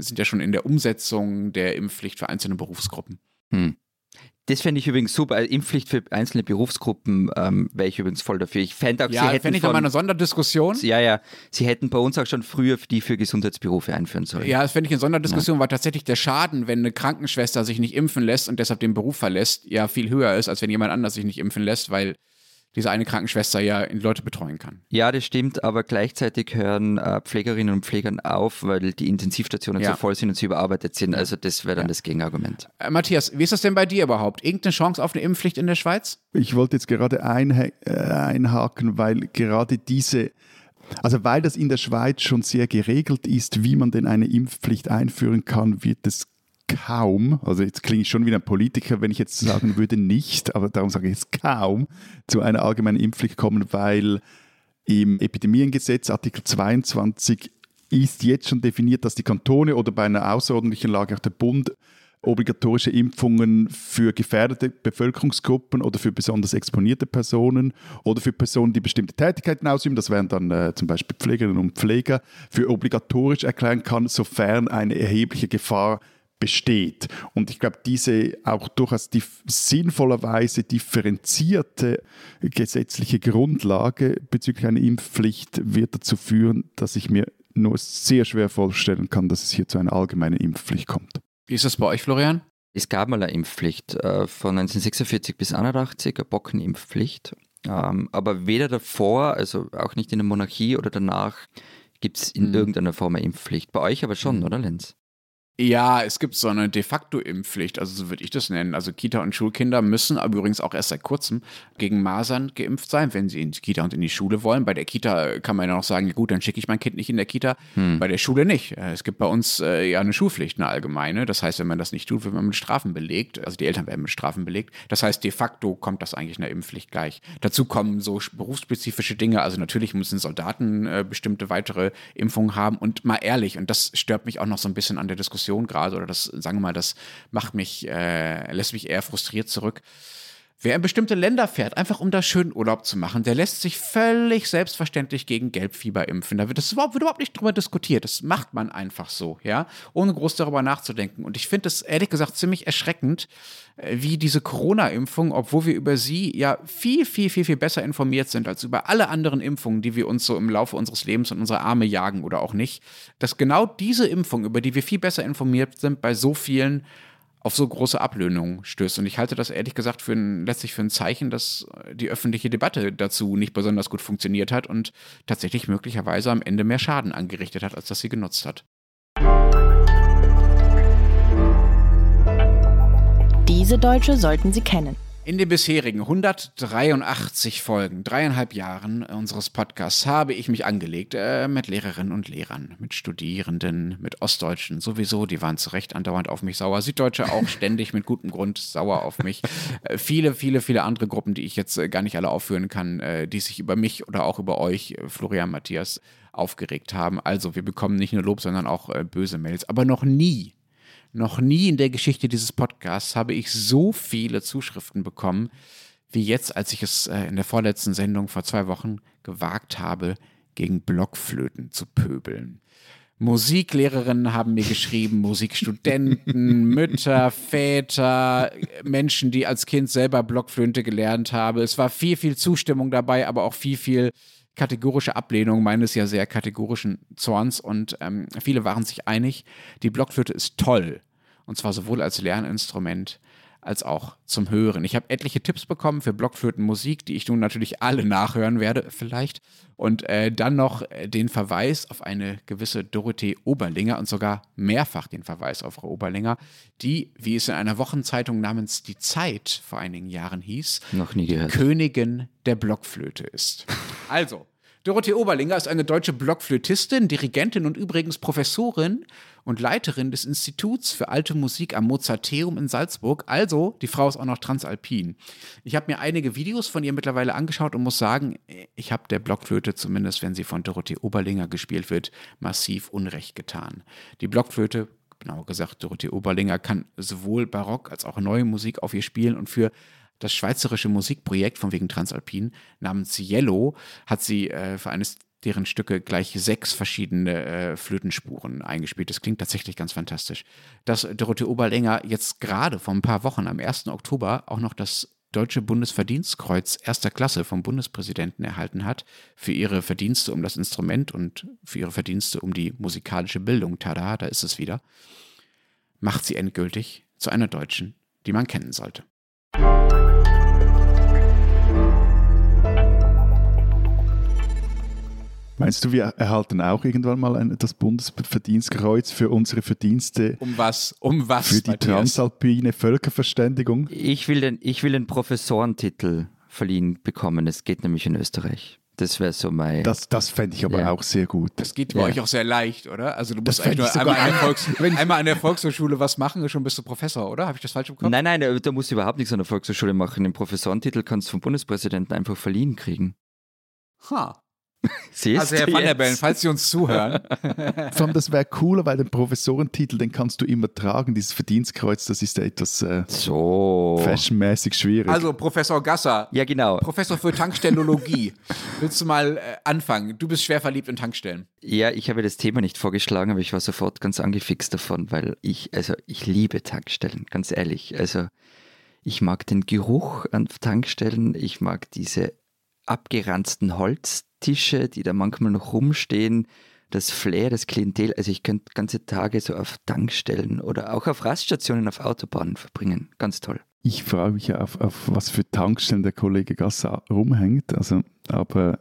sind ja schon in der Umsetzung der Impfpflicht für einzelne Berufsgruppen. Hm. Das fände ich übrigens super. Also Impfpflicht für einzelne Berufsgruppen ähm, wäre ich übrigens voll dafür. Ich fände auch, ja, sie hätten ich von, eine Sonderdiskussion. Ja, ja. Sie hätten bei uns auch schon früher die für Gesundheitsberufe einführen sollen. Ja, das fände ich eine Sonderdiskussion, ja. weil tatsächlich der Schaden, wenn eine Krankenschwester sich nicht impfen lässt und deshalb den Beruf verlässt, ja viel höher ist, als wenn jemand anders sich nicht impfen lässt, weil diese eine Krankenschwester ja Leute betreuen kann. Ja, das stimmt, aber gleichzeitig hören äh, Pflegerinnen und Pflegern auf, weil die Intensivstationen ja. so voll sind und sie überarbeitet sind. Also das wäre dann ja. das Gegenargument. Äh, Matthias, wie ist das denn bei dir überhaupt? Irgendeine Chance auf eine Impfpflicht in der Schweiz? Ich wollte jetzt gerade ein, äh, einhaken, weil gerade diese also weil das in der Schweiz schon sehr geregelt ist, wie man denn eine Impfpflicht einführen kann, wird es kaum, also jetzt klinge ich schon wie ein Politiker, wenn ich jetzt sagen würde nicht, aber darum sage ich jetzt kaum, zu einer allgemeinen Impfpflicht kommen, weil im Epidemiengesetz Artikel 22 ist jetzt schon definiert, dass die Kantone oder bei einer außerordentlichen Lage auch der Bund obligatorische Impfungen für gefährdete Bevölkerungsgruppen oder für besonders exponierte Personen oder für Personen, die bestimmte Tätigkeiten ausüben, das wären dann äh, zum Beispiel Pflegerinnen und Pfleger, für obligatorisch erklären kann, sofern eine erhebliche Gefahr besteht. Und ich glaube, diese auch durchaus dif sinnvollerweise differenzierte gesetzliche Grundlage bezüglich einer Impfpflicht wird dazu führen, dass ich mir nur sehr schwer vorstellen kann, dass es hier zu einer allgemeinen Impfpflicht kommt. Wie ist das bei euch, Florian? Es gab mal eine Impfpflicht äh, von 1946 bis 1981, eine Bockenimpfpflicht. Ähm, aber weder davor, also auch nicht in der Monarchie oder danach, gibt es in mhm. irgendeiner Form eine Impfpflicht. Bei euch aber schon, mhm. oder Lenz? Ja, es gibt so eine de facto Impfpflicht, also so würde ich das nennen. Also Kita- und Schulkinder müssen, aber übrigens auch erst seit kurzem, gegen Masern geimpft sein, wenn sie in die Kita und in die Schule wollen. Bei der Kita kann man ja noch sagen, gut, dann schicke ich mein Kind nicht in der Kita. Hm. Bei der Schule nicht. Äh, es gibt bei uns äh, ja eine Schulpflicht, eine allgemeine. Das heißt, wenn man das nicht tut, wird man mit Strafen belegt. Also die Eltern werden mit Strafen belegt. Das heißt, de facto kommt das eigentlich einer Impfpflicht gleich. Dazu kommen so berufsspezifische Dinge. Also natürlich müssen Soldaten äh, bestimmte weitere Impfungen haben. Und mal ehrlich, und das stört mich auch noch so ein bisschen an der Diskussion, Diskussion gerade oder das, sagen wir mal, das macht mich, äh, lässt mich eher frustriert zurück. Wer in bestimmte Länder fährt, einfach um da schön Urlaub zu machen, der lässt sich völlig selbstverständlich gegen Gelbfieber impfen. Da wird, das überhaupt, wird überhaupt nicht drüber diskutiert. Das macht man einfach so, ja, ohne groß darüber nachzudenken. Und ich finde es ehrlich gesagt ziemlich erschreckend, äh, wie diese Corona-Impfung, obwohl wir über sie ja viel, viel, viel, viel besser informiert sind als über alle anderen Impfungen, die wir uns so im Laufe unseres Lebens in unsere Arme jagen oder auch nicht, dass genau diese Impfung, über die wir viel besser informiert sind, bei so vielen auf so große Ablehnung stößt. Und ich halte das ehrlich gesagt für ein, letztlich für ein Zeichen, dass die öffentliche Debatte dazu nicht besonders gut funktioniert hat und tatsächlich möglicherweise am Ende mehr Schaden angerichtet hat, als dass sie genutzt hat. Diese Deutsche sollten Sie kennen. In den bisherigen 183 Folgen, dreieinhalb Jahren unseres Podcasts, habe ich mich angelegt äh, mit Lehrerinnen und Lehrern, mit Studierenden, mit Ostdeutschen sowieso, die waren zu Recht andauernd auf mich sauer, Süddeutsche auch ständig mit gutem Grund sauer auf mich. Äh, viele, viele, viele andere Gruppen, die ich jetzt äh, gar nicht alle aufführen kann, äh, die sich über mich oder auch über euch, äh, Florian Matthias, aufgeregt haben. Also wir bekommen nicht nur Lob, sondern auch äh, böse Mails. Aber noch nie noch nie in der Geschichte dieses Podcasts habe ich so viele Zuschriften bekommen, wie jetzt, als ich es äh, in der vorletzten Sendung vor zwei Wochen gewagt habe, gegen Blockflöten zu pöbeln. Musiklehrerinnen haben mir geschrieben, Musikstudenten, Mütter, Väter, Menschen, die als Kind selber Blockflöte gelernt haben. Es war viel, viel Zustimmung dabei, aber auch viel, viel kategorische Ablehnung meines ja sehr kategorischen Zorns und ähm, viele waren sich einig, die Blockflöte ist toll. Und zwar sowohl als Lerninstrument als auch zum Hören. Ich habe etliche Tipps bekommen für Blockflötenmusik, die ich nun natürlich alle nachhören werde, vielleicht. Und äh, dann noch äh, den Verweis auf eine gewisse Dorothee Oberlinger und sogar mehrfach den Verweis auf Frau Oberlinger, die, wie es in einer Wochenzeitung namens Die Zeit vor einigen Jahren hieß, Noch nie gehört. Königin der Blockflöte ist. Also, Dorothee Oberlinger ist eine deutsche Blockflötistin, Dirigentin und übrigens Professorin und Leiterin des Instituts für alte Musik am Mozarteum in Salzburg. Also, die Frau ist auch noch transalpin. Ich habe mir einige Videos von ihr mittlerweile angeschaut und muss sagen, ich habe der Blockflöte, zumindest wenn sie von Dorothee Oberlinger gespielt wird, massiv Unrecht getan. Die Blockflöte genauer gesagt, Dorothee Oberlinger kann sowohl Barock als auch neue Musik auf ihr spielen und für das schweizerische Musikprojekt von wegen Transalpin namens Yellow hat sie äh, für eines deren Stücke gleich sechs verschiedene äh, Flötenspuren eingespielt. Das klingt tatsächlich ganz fantastisch. Dass Dorothee Oberlänger jetzt gerade vor ein paar Wochen, am 1. Oktober, auch noch das Deutsche Bundesverdienstkreuz erster Klasse vom Bundespräsidenten erhalten hat für ihre Verdienste um das Instrument und für ihre Verdienste um die musikalische Bildung. Tada, da ist es wieder. Macht sie endgültig zu einer Deutschen, die man kennen sollte. Meinst du, wir erhalten auch irgendwann mal ein, das Bundesverdienstkreuz für unsere Verdienste Um was? Um was? für die Matthias? transalpine Völkerverständigung? Ich will den, ich will den Professorentitel verliehen bekommen. Es geht nämlich in Österreich. Das wäre so mein. Das, das fände ich aber Ja. auch sehr gut. Das geht bei Ja. euch auch sehr leicht, oder? Also du Das musst eigentlich nur einmal an, der Volks einmal an der Volkshochschule was machen, schon bist du Professor, oder? Habe ich das falsch im Kopf? nein, nein, da musst du überhaupt nichts an der Volkshochschule machen. Den Professorentitel kannst du vom Bundespräsidenten einfach verliehen kriegen. Ha. Siehst Also Herr Van der? Bellen, falls Sie uns zuhören, Vor allem, das wäre cooler, weil den Professorentitel, den kannst du immer tragen. Dieses Verdienstkreuz, das ist ja etwas äh, So. fashionmäßig schwierig. also Professor Gasser, Ja, genau. Professor für Tankstellologie. Willst du mal äh, anfangen? Du bist schwer verliebt in Tankstellen. Ja, ich habe das Thema nicht vorgeschlagen, aber ich war sofort ganz angefixt davon, weil ich, also ich liebe Tankstellen, ganz ehrlich. Also ich mag den Geruch an Tankstellen, ich mag diese abgeranzten Holztische, die da manchmal noch rumstehen, das Flair, das Klientel. Also ich könnte ganze Tage so auf Tankstellen oder auch auf Raststationen auf Autobahnen verbringen. Ganz toll. Ich frage mich ja, auf, auf was für Tankstellen der Kollege Gasser rumhängt. Also, aber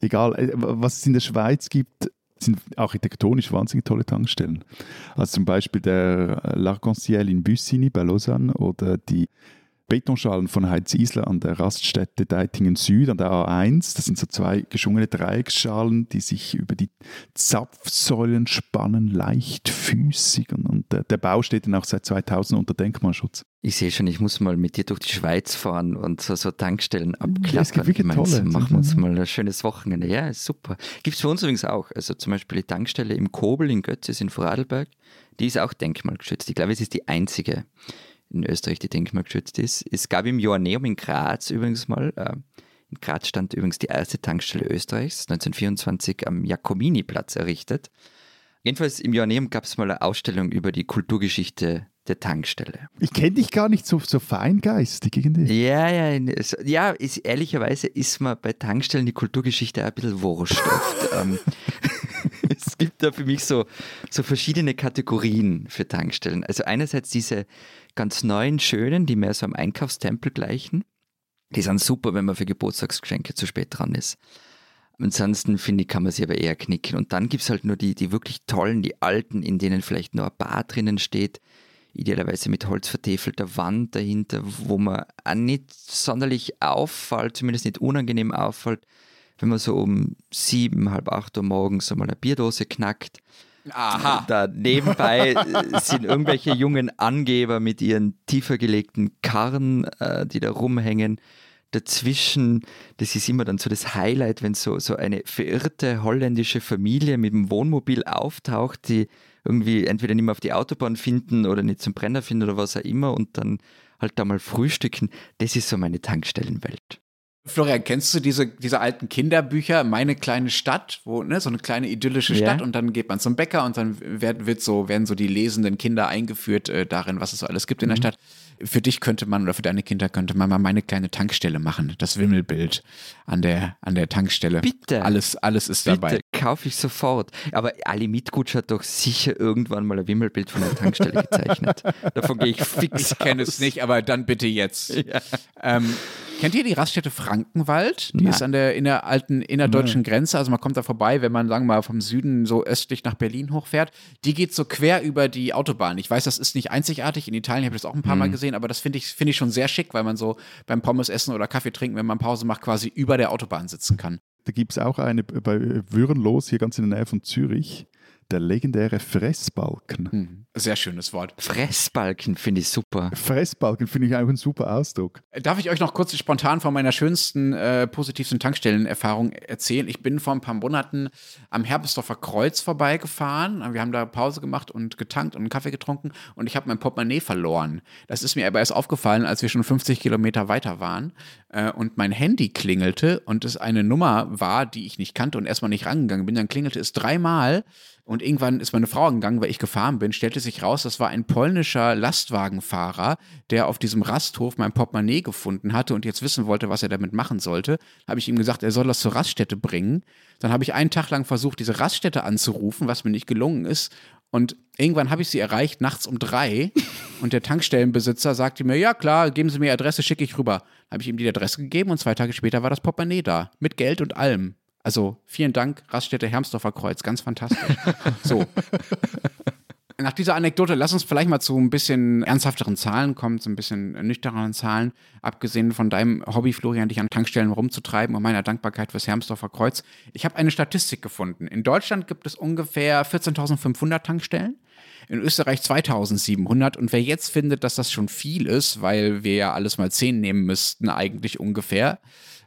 egal, äh, was es in der Schweiz gibt, sind architektonisch wahnsinnig tolle Tankstellen. Also zum Beispiel der L'Arc-en-Ciel in Bussigny bei Lausanne oder die Betonschalen von Heiz Isler an der Raststätte Deitingen Süd an der A1. Das sind so zwei geschwungene Dreiecksschalen, die sich über die Zapfsäulen spannen, leichtfüßig. Und, und der, der Bau steht dann auch seit 2000 unter Denkmalschutz. Ich sehe schon, ich muss mal mit dir durch die Schweiz fahren und so, so Tankstellen abklappern. es gibt wirklich tolle. Machen wir uns mal ein schönes Wochenende. Ja, ist super. Gibt es für uns übrigens auch. Also zum Beispiel die Tankstelle im Kobel in Götzis in Vorarlberg. Die ist auch denkmalgeschützt. Ich glaube, es ist die einzige in Österreich, die denkmalgeschützt ist. Es gab im Joanneum in Graz übrigens mal, äh, in Graz stand übrigens die erste Tankstelle Österreichs, 1924 am Jakominiplatz errichtet. Jedenfalls im Joanneum gab es mal eine Ausstellung über die Kulturgeschichte der Tankstelle. Ich kenne dich gar nicht so, so feingeistig irgendwie. Ja, ja, ja ist, ehrlicherweise ist mir bei Tankstellen die Kulturgeschichte auch ein bisschen wurscht oft. ähm, es gibt da für mich so, so verschiedene Kategorien für Tankstellen. Also einerseits diese ganz neuen, schönen, die mehr so am Einkaufstempel gleichen. Die sind super, wenn man für Geburtstagsgeschenke zu spät dran ist. Ansonsten finde ich, kann man sie aber eher knicken. Und dann gibt es halt nur die, die wirklich tollen, die alten, in denen vielleicht nur ein Bar drinnen steht, idealerweise mit Holz vertäfelter Wand dahinter, wo man auch nicht sonderlich auffällt, zumindest nicht unangenehm auffällt, wenn man so um sieben, halb acht Uhr morgens einmal eine Bierdose knackt. Aha. Da nebenbei sind irgendwelche jungen Angeber mit ihren tiefer gelegten Karren, äh, die da rumhängen. Dazwischen, das ist immer dann so das Highlight, wenn so, so eine verirrte holländische Familie mit dem Wohnmobil auftaucht, die irgendwie entweder nicht mehr auf die Autobahn finden oder nicht zum Brenner finden oder was auch immer und dann halt da mal frühstücken. Das ist so meine Tankstellenwelt. Florian, kennst du diese, diese alten Kinderbücher, Meine kleine Stadt, wo, ne, so eine kleine idyllische Stadt Ja. und dann geht man zum Bäcker und dann wird, wird so, werden so die lesenden Kinder eingeführt äh, darin, was es so alles gibt in der Mhm. Stadt. Für dich könnte man oder für deine Kinder könnte man mal meine kleine Tankstelle machen, das Wimmelbild an der, an der Tankstelle. Bitte. Alles, alles ist Bitte, dabei. kaufe ich sofort. Aber Ali Mitgutsch hat doch sicher irgendwann mal ein Wimmelbild von der Tankstelle gezeichnet. Davon gehe ich fix Ich kenne es nicht, aber dann bitte jetzt. Ähm, kennt ihr die Raststätte Frankenwald? Die Nein. ist an der inneralten innerdeutschen Grenze. Also man kommt da vorbei, wenn man, sagen wir mal, vom Süden so östlich nach Berlin hochfährt. Die geht so quer über die Autobahn. Ich weiß, das ist nicht einzigartig. In Italien habe ich das auch ein paar Mal gesehen, aber das finde ich, finde ich schon sehr schick, weil man so beim Pommes essen oder Kaffee trinken, wenn man Pause macht, quasi über der Autobahn sitzen kann. Da gibt es auch eine bei Würenlos, hier ganz in der Nähe von Zürich, der legendäre Fressbalken. Hm. Sehr schönes Wort. Fressbalken finde ich super. Fressbalken finde ich auch ein super Ausdruck. Darf ich euch noch kurz spontan von meiner schönsten, äh, positivsten Tankstellenerfahrung erzählen? Ich bin vor ein paar Monaten am Herbesdorfer Kreuz vorbeigefahren. Wir haben da Pause gemacht und getankt und einen Kaffee getrunken und ich habe mein Portemonnaie verloren. Das ist mir aber erst aufgefallen, als wir schon 50 Kilometer weiter waren äh, und mein Handy klingelte und es eine Nummer war, die ich nicht kannte und erstmal nicht rangegangen bin. Dann klingelte es dreimal und irgendwann ist meine Frau angegangen, weil ich gefahren bin, stellte sich raus, das war ein polnischer Lastwagenfahrer, der auf diesem Rasthof mein Portemonnaie gefunden hatte und jetzt wissen wollte, was er damit machen sollte. Habe ich ihm gesagt, er soll das zur Raststätte bringen. Dann habe ich einen Tag lang versucht, diese Raststätte anzurufen, was mir nicht gelungen ist. Und irgendwann habe ich sie erreicht, nachts um drei. Und der Tankstellenbesitzer sagte mir, ja klar, geben Sie mir Adresse, schicke ich rüber. Habe ich ihm die Adresse gegeben und zwei Tage später war das Portemonnaie da. Mit Geld und allem. Also vielen Dank, Raststätte Hermsdorfer Kreuz, ganz fantastisch. So. Nach dieser Anekdote, lass uns vielleicht mal zu ein bisschen ernsthafteren Zahlen kommen, zu ein bisschen nüchterneren Zahlen. Abgesehen von deinem Hobby, Florian, dich an Tankstellen rumzutreiben und meiner Dankbarkeit fürs Hermsdorfer Kreuz. Ich habe eine Statistik gefunden. In Deutschland gibt es ungefähr 14.500 Tankstellen. In Österreich 2700. Und wer jetzt findet, dass das schon viel ist, weil wir ja alles mal 10 nehmen müssten, eigentlich ungefähr,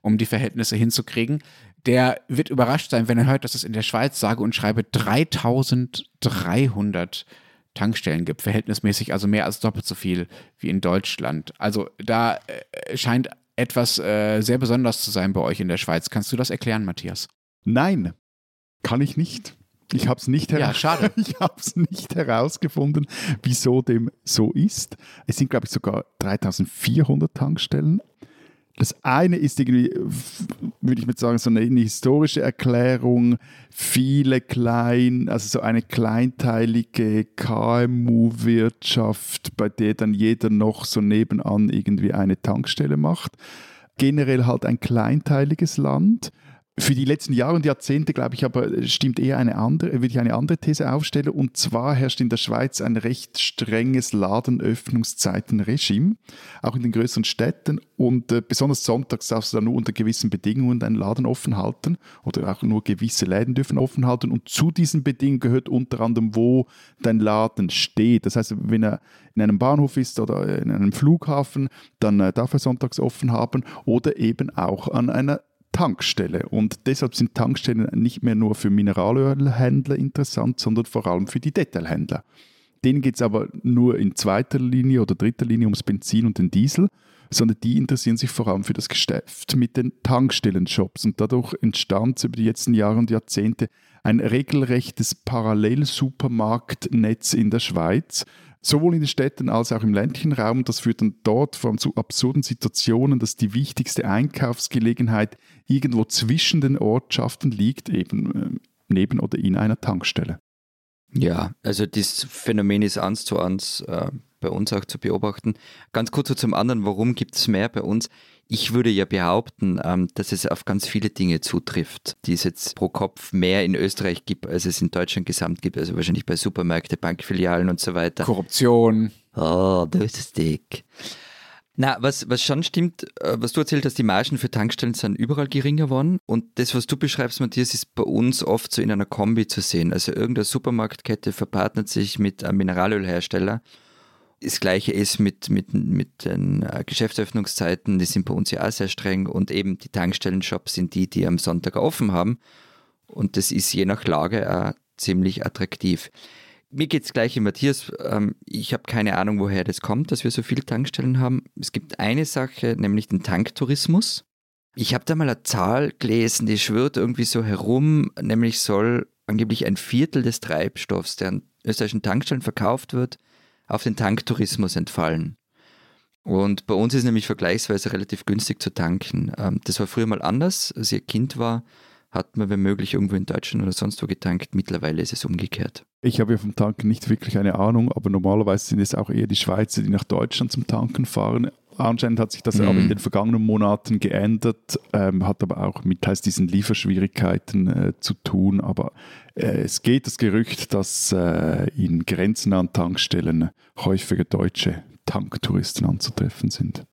um die Verhältnisse hinzukriegen, der wird überrascht sein, wenn er hört, dass es in der Schweiz sage und schreibe 3300 Tankstellen gibt, verhältnismäßig also mehr als doppelt so viel wie in Deutschland. Also da äh, scheint etwas äh, sehr besonders zu sein bei euch in der Schweiz. Kannst du das erklären, Matthias? Nein, kann ich nicht. Ich habe es nicht, Ja, schade. ich hab's nicht herausgefunden, wieso dem so ist. Es sind, glaube ich, sogar 3400 Tankstellen. Das eine ist irgendwie, würde ich mal sagen, so eine, eine historische Erklärung. Viele klein, also so eine kleinteilige KMU-Wirtschaft, bei der dann jeder noch so nebenan irgendwie eine Tankstelle macht. Generell halt ein kleinteiliges Land. Für die letzten Jahre und Jahrzehnte, glaube ich, aber stimmt eher eine andere, würde ich eine andere These aufstellen. Und zwar herrscht in der Schweiz ein recht strenges Ladenöffnungszeitenregime, auch in den größeren Städten. Und äh, besonders sonntags darfst du da nur unter gewissen Bedingungen deinen Laden offen halten oder auch nur gewisse Läden dürfen offen halten. Und zu diesen Bedingungen gehört unter anderem, wo dein Laden steht. Das heißt, wenn er in einem Bahnhof ist oder in einem Flughafen, dann äh, darf er sonntags offen haben oder eben auch an einer Tankstelle. Und deshalb sind Tankstellen nicht mehr nur für Mineralölhändler interessant, sondern vor allem für die Detailhändler. Denen geht es aber nur in zweiter Linie oder dritter Linie ums Benzin und den Diesel, sondern die interessieren sich vor allem für das Geschäft mit den Tankstellenshops. Und dadurch entstand über die letzten Jahre und Jahrzehnte ein regelrechtes Parallelsupermarktnetz in der Schweiz, sowohl in den Städten als auch im ländlichen Raum. Das führt dann dort vor allem zu absurden Situationen, dass die wichtigste Einkaufsgelegenheit irgendwo zwischen den Ortschaften liegt, eben äh, neben oder in einer Tankstelle. Ja, also das Phänomen ist eins zu eins äh, bei uns auch zu beobachten. Ganz kurz so zum anderen, warum gibt es mehr bei uns? Ich würde ja behaupten, ähm, dass es auf ganz viele Dinge zutrifft, die es jetzt pro Kopf mehr in Österreich gibt, als es in Deutschland gesamt gibt. Also wahrscheinlich bei Supermärkte, Bankfilialen und so weiter. Korruption. Oh, das ist dick. Na, was, was schon stimmt, äh, was du erzählt hast, die Margen für Tankstellen sind überall geringer geworden. Und das, was du beschreibst, Matthias, ist bei uns oft so in einer Kombi zu sehen. Also irgendeine Supermarktkette verpartnert sich mit einem Mineralölhersteller. Das gleiche ist mit, mit, mit den äh, Geschäftsöffnungszeiten, die sind bei uns ja auch sehr streng. Und eben die Tankstellenshops sind die, die am Sonntag offen haben. Und das ist je nach Lage auch ziemlich attraktiv mir geht es gleich Matthias. Ähm, ich habe keine Ahnung, woher das kommt, dass wir so viele Tankstellen haben. Es gibt eine Sache, nämlich den Tanktourismus. Ich habe da mal eine Zahl gelesen, die schwirrt irgendwie so herum, nämlich soll angeblich ein Viertel des Treibstoffs, der an österreichischen Tankstellen verkauft wird, auf den Tanktourismus entfallen. Und bei uns ist nämlich vergleichsweise relativ günstig zu tanken. Ähm, das war früher mal anders. Als ich Kind war, hat man, wenn möglich, irgendwo in Deutschland oder sonst wo getankt. Mittlerweile ist es umgekehrt. Ich habe ja vom Tanken nicht wirklich eine Ahnung, aber normalerweise sind es auch eher die Schweizer, die nach Deutschland zum Tanken fahren. Anscheinend hat sich das mhm. aber in den vergangenen Monaten geändert, ähm, hat aber auch mit heißt, diesen Lieferschwierigkeiten äh, zu tun. Aber äh, es geht das Gerücht, dass äh, in grenznahen Tankstellen häufiger deutsche Tanktouristen anzutreffen sind.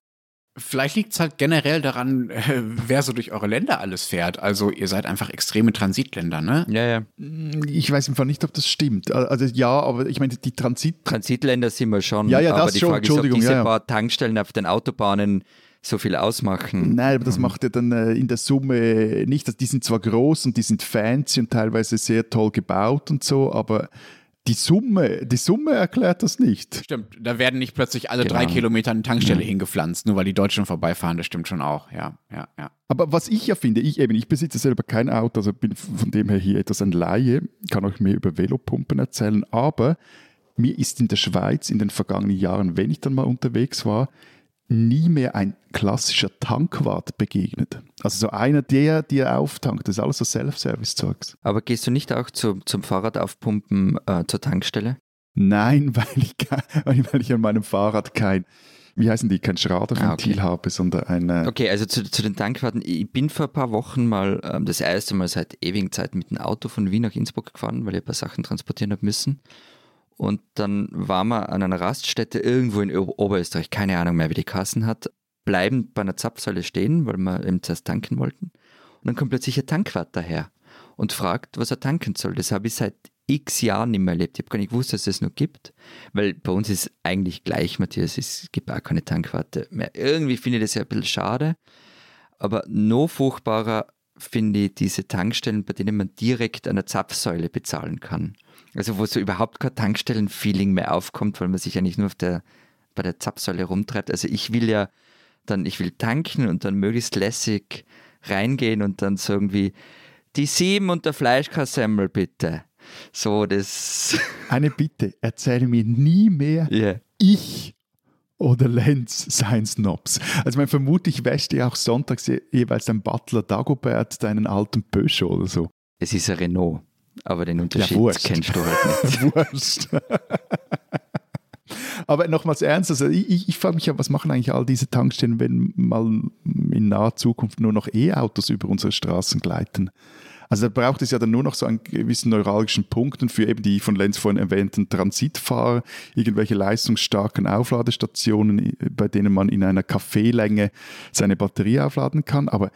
Vielleicht liegt es halt generell daran, äh, wer so durch eure Länder alles fährt. Also ihr seid einfach extreme Transitländer, ne? Ja, ja. Ich weiß einfach nicht, ob das stimmt. Also ja, aber ich meine, die Transit... Transitländer sind wir schon. Ja, ja, aber das die schon, Frage ist, ob Entschuldigung, diese ja, ja. paar Tankstellen auf den Autobahnen so viel ausmachen. Nein, aber das macht ja dann äh, in der Summe nicht. Also die sind zwar groß und die sind fancy und teilweise sehr toll gebaut und so, aber die Summe, die Summe erklärt das nicht. Stimmt, da werden nicht plötzlich alle Genau. drei Kilometer eine Tankstelle Ja. hingepflanzt, nur weil die Deutschen vorbeifahren. Das stimmt schon auch, ja, ja, ja. Aber was ich ja finde, ich eben, ich besitze selber kein Auto, also bin von dem her hier etwas ein Laie, kann euch mehr über Velopumpen erzählen, aber mir ist in der Schweiz in den vergangenen Jahren, wenn ich dann mal unterwegs war, nie mehr ein klassischer Tankwart begegnet. Also so einer, der dir auftankt, das ist alles so Self-Service-Zeugs. Aber gehst du nicht auch zu, zum Fahrradaufpumpen äh, zur Tankstelle? Nein, weil ich, weil ich an meinem Fahrrad kein, wie heißen die, kein Schraderventil Ah, okay. habe, sondern ein... äh, Okay, also zu, zu den Tankfahrten. Ich bin vor ein paar Wochen mal ähm, das erste Mal seit ewigen Zeiten mit dem Auto von Wien nach Innsbruck gefahren, weil ich ein paar Sachen transportieren habe müssen. Und dann waren wir an einer Raststätte irgendwo in Ober- Oberösterreich, keine Ahnung mehr, wie die Kassen hat, bleiben bei einer Zapfsäule stehen, weil wir eben zuerst tanken wollten. Und dann kommt plötzlich ein Tankwart daher und fragt, was er tanken soll. Das habe ich seit x Jahren nicht mehr erlebt. Ich habe gar nicht gewusst, dass es das noch gibt, weil bei uns ist eigentlich gleich, Matthias, es gibt auch keine Tankwarte mehr. Irgendwie finde ich das ja ein bisschen schade, aber noch furchtbarer finde ich diese Tankstellen, bei denen man direkt an der Zapfsäule bezahlen kann. Also wo so überhaupt kein Tankstellen-Feeling mehr aufkommt, weil man sich eigentlich nur auf der, bei der Zapfsäule rumtreibt. Also ich will ja dann, ich will tanken und dann möglichst lässig reingehen und dann so irgendwie die sieben und der Fleischkassemmel bitte. So, das, Eine Bitte, erzähle mir nie mehr, ja. ich oder Lenz seien Snobs. Also man vermutlich wäscht ihr auch sonntags je- jeweils ein Butler Dagobert deinen alten Peugeot oder so. Es ist ein Renault, aber den Unterschied wurscht. kennst du halt nicht. Aber nochmals ernst, also ich, ich, ich frage mich ja, was machen eigentlich all diese Tankstellen, wenn mal in naher Zukunft nur noch E-Autos über unsere Straßen gleiten? Also da braucht es ja dann nur noch so einen gewissen neuralgischen Punkten für eben die von Lenz vorhin erwähnten Transitfahrer, irgendwelche leistungsstarken Aufladestationen, bei denen man in einer Kaffeelänge seine Batterie aufladen kann. Aber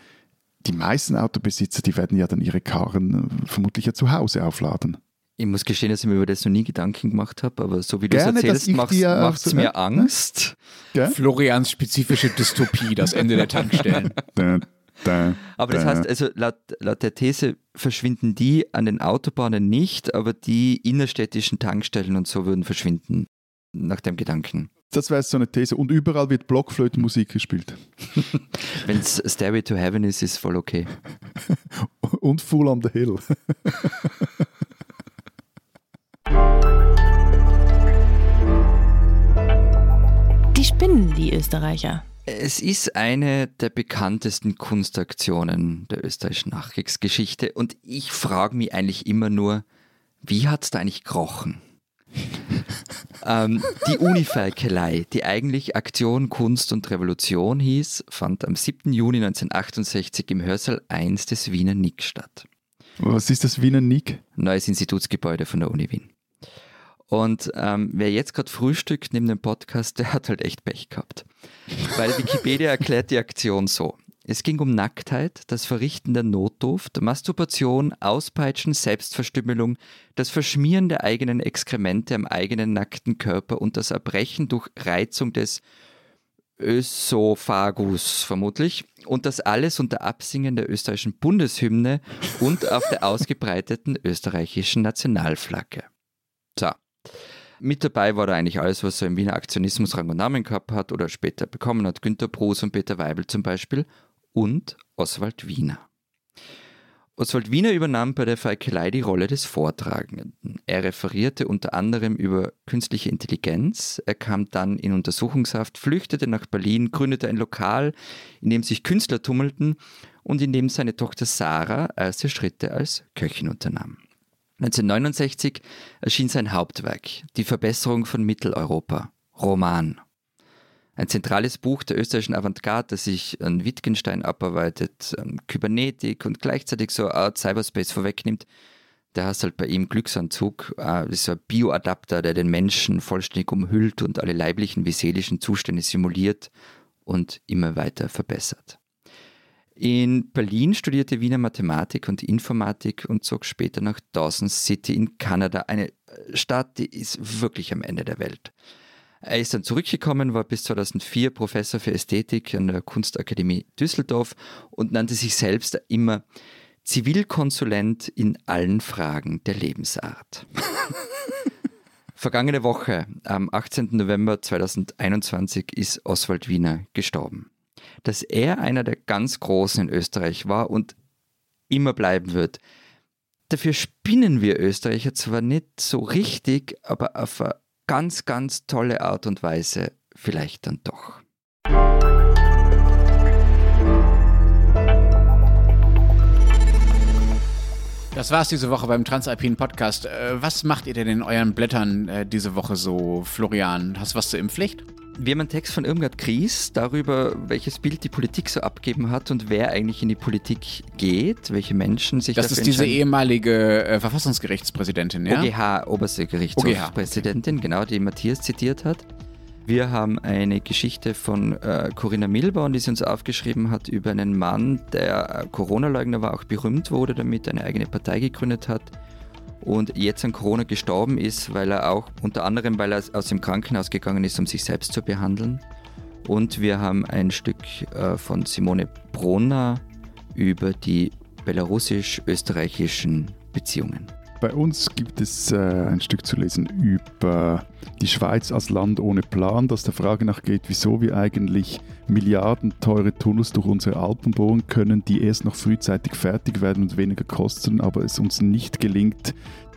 die meisten Autobesitzer, die werden ja dann ihre Karren äh, vermutlich ja zu Hause aufladen. Ich muss gestehen, dass ich mir über das noch nie Gedanken gemacht habe, aber so wie du es erzählst, macht es so- mir ne? Angst. Gell? Florians spezifische Dystopie, das Ende der Tankstellen. Da, da, Aber das da. heißt, also laut, laut der These verschwinden die an den Autobahnen nicht, aber die innerstädtischen Tankstellen und so würden verschwinden. Nach dem Gedanken. Das wäre jetzt so eine These. Und überall wird Blockflötenmusik gespielt. Wenn es Stairway to Heaven ist, ist voll okay. Und Full on the Hill. Die spinnen, die Österreicher. Es ist eine der bekanntesten Kunstaktionen der österreichischen Nachkriegsgeschichte und ich frage mich eigentlich immer nur, wie hat es da eigentlich gekrochen? Ähm, die Uniferkelei, die eigentlich Aktion Kunst und Revolution hieß, fand am 7. Juni 1968 im Hörsaal 1 des Wiener Nick statt. Was ist das Wiener Nick? Neues Institutsgebäude von der Uni Wien. Und ähm, wer jetzt gerade frühstückt neben dem Podcast, der hat halt echt Pech gehabt. Weil Wikipedia erklärt die Aktion so. Es ging um Nacktheit, das Verrichten der Notdurft, Masturbation, Auspeitschen, Selbstverstümmelung, das Verschmieren der eigenen Exkremente am eigenen nackten Körper und das Erbrechen durch Reizung des Ösophagus vermutlich und das alles unter Absingen der österreichischen Bundeshymne und auf der ausgebreiteten österreichischen Nationalflagge. So. Mit dabei war da eigentlich alles, was so im Wiener Aktionismus Rang und Namen gehabt hat oder später bekommen hat. Günter Bruß und Peter Weibel zum Beispiel und Oswald Wiener. Oswald Wiener übernahm bei der Falkelei die Rolle des Vortragenden. Er referierte unter anderem über künstliche Intelligenz. Er kam dann in Untersuchungshaft, flüchtete nach Berlin, gründete ein Lokal, in dem sich Künstler tummelten und in dem seine Tochter Sarah erste Schritte als Köchin unternahm. 1969 erschien sein Hauptwerk, Die Verbesserung von Mitteleuropa, Roman. Ein zentrales Buch der österreichischen Avantgarde, das sich an Wittgenstein abarbeitet, an Kybernetik und gleichzeitig so eine Art Cyberspace vorwegnimmt. Der hast halt bei ihm Glücksanzug, äh, das ist so ein Bioadapter, der den Menschen vollständig umhüllt und alle leiblichen wie seelischen Zustände simuliert und immer weiter verbessert. In Berlin studierte Wiener Mathematik und Informatik und zog später nach Dawson City in Kanada, eine Stadt, die ist wirklich am Ende der Welt. Er ist dann zurückgekommen, war bis 2004 Professor für Ästhetik an der Kunstakademie Düsseldorf und nannte sich selbst immer Zivilkonsulent in allen Fragen der Lebensart. Vergangene Woche, am 18. November 2021, ist Oswald Wiener gestorben dass er einer der ganz Großen in Österreich war und immer bleiben wird. Dafür spinnen wir Österreicher zwar nicht so richtig, aber auf eine ganz, ganz tolle Art und Weise vielleicht dann doch. Das war's diese Woche beim Transalpinen Podcast. Äh, was macht ihr denn in euren Blättern äh, diese Woche so, Florian? Hast du was zur Impfpflicht? Wir haben einen Text von Irmgard Gries darüber, welches Bild die Politik so abgeben hat und wer eigentlich in die Politik geht, welche Menschen sich Das ist diese ehemalige äh, Verfassungsgerichtspräsidentin, ja? OGH, oberste Gerichtshofpräsidentin, genau, die Matthias zitiert hat. Wir haben eine Geschichte von äh, Corinna Milborn, die sie uns aufgeschrieben hat über einen Mann, der äh, Corona-Leugner war, auch berühmt wurde, damit eine eigene Partei gegründet hat und jetzt an Corona gestorben ist, weil er auch unter anderem, weil er aus dem Krankenhaus gegangen ist, um sich selbst zu behandeln. Und wir haben ein Stück äh, von Simone Brunner über die belarussisch-österreichischen Beziehungen. Bei uns gibt es äh, ein Stück zu lesen über die Schweiz als Land ohne Plan, das der Frage nachgeht, wieso wir eigentlich milliardenteure Tunnels durch unsere Alpen bohren können, die erst noch frühzeitig fertig werden und weniger kosten, aber es uns nicht gelingt,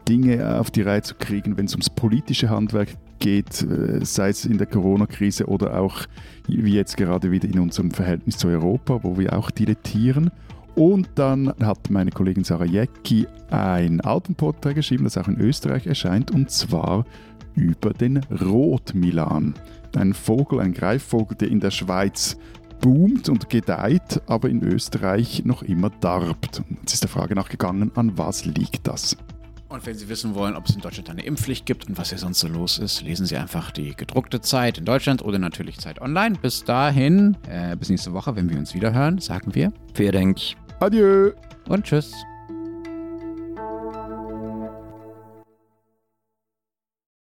Dinge auf die Reihe zu kriegen, wenn es ums politische Handwerk geht, äh, sei es in der Corona-Krise oder auch wie jetzt gerade wieder in unserem Verhältnis zu Europa, wo wir auch dilettieren. Und dann hat meine Kollegin Sarah Jäcki ein Alpenporträt geschrieben, das auch in Österreich erscheint, und zwar über den Rotmilan. Ein Vogel, ein Greifvogel, der in der Schweiz boomt und gedeiht, aber in Österreich noch immer darbt. Jetzt ist der Frage nachgegangen, an was liegt das? Und wenn Sie wissen wollen, ob es in Deutschland eine Impfpflicht gibt und was hier sonst so los ist, lesen Sie einfach die gedruckte Zeit in Deutschland oder natürlich Zeit online. Bis dahin, äh, bis nächste Woche, wenn wir uns wieder hören, sagen wir. Vielen Dank. Adieu. Und tschüss.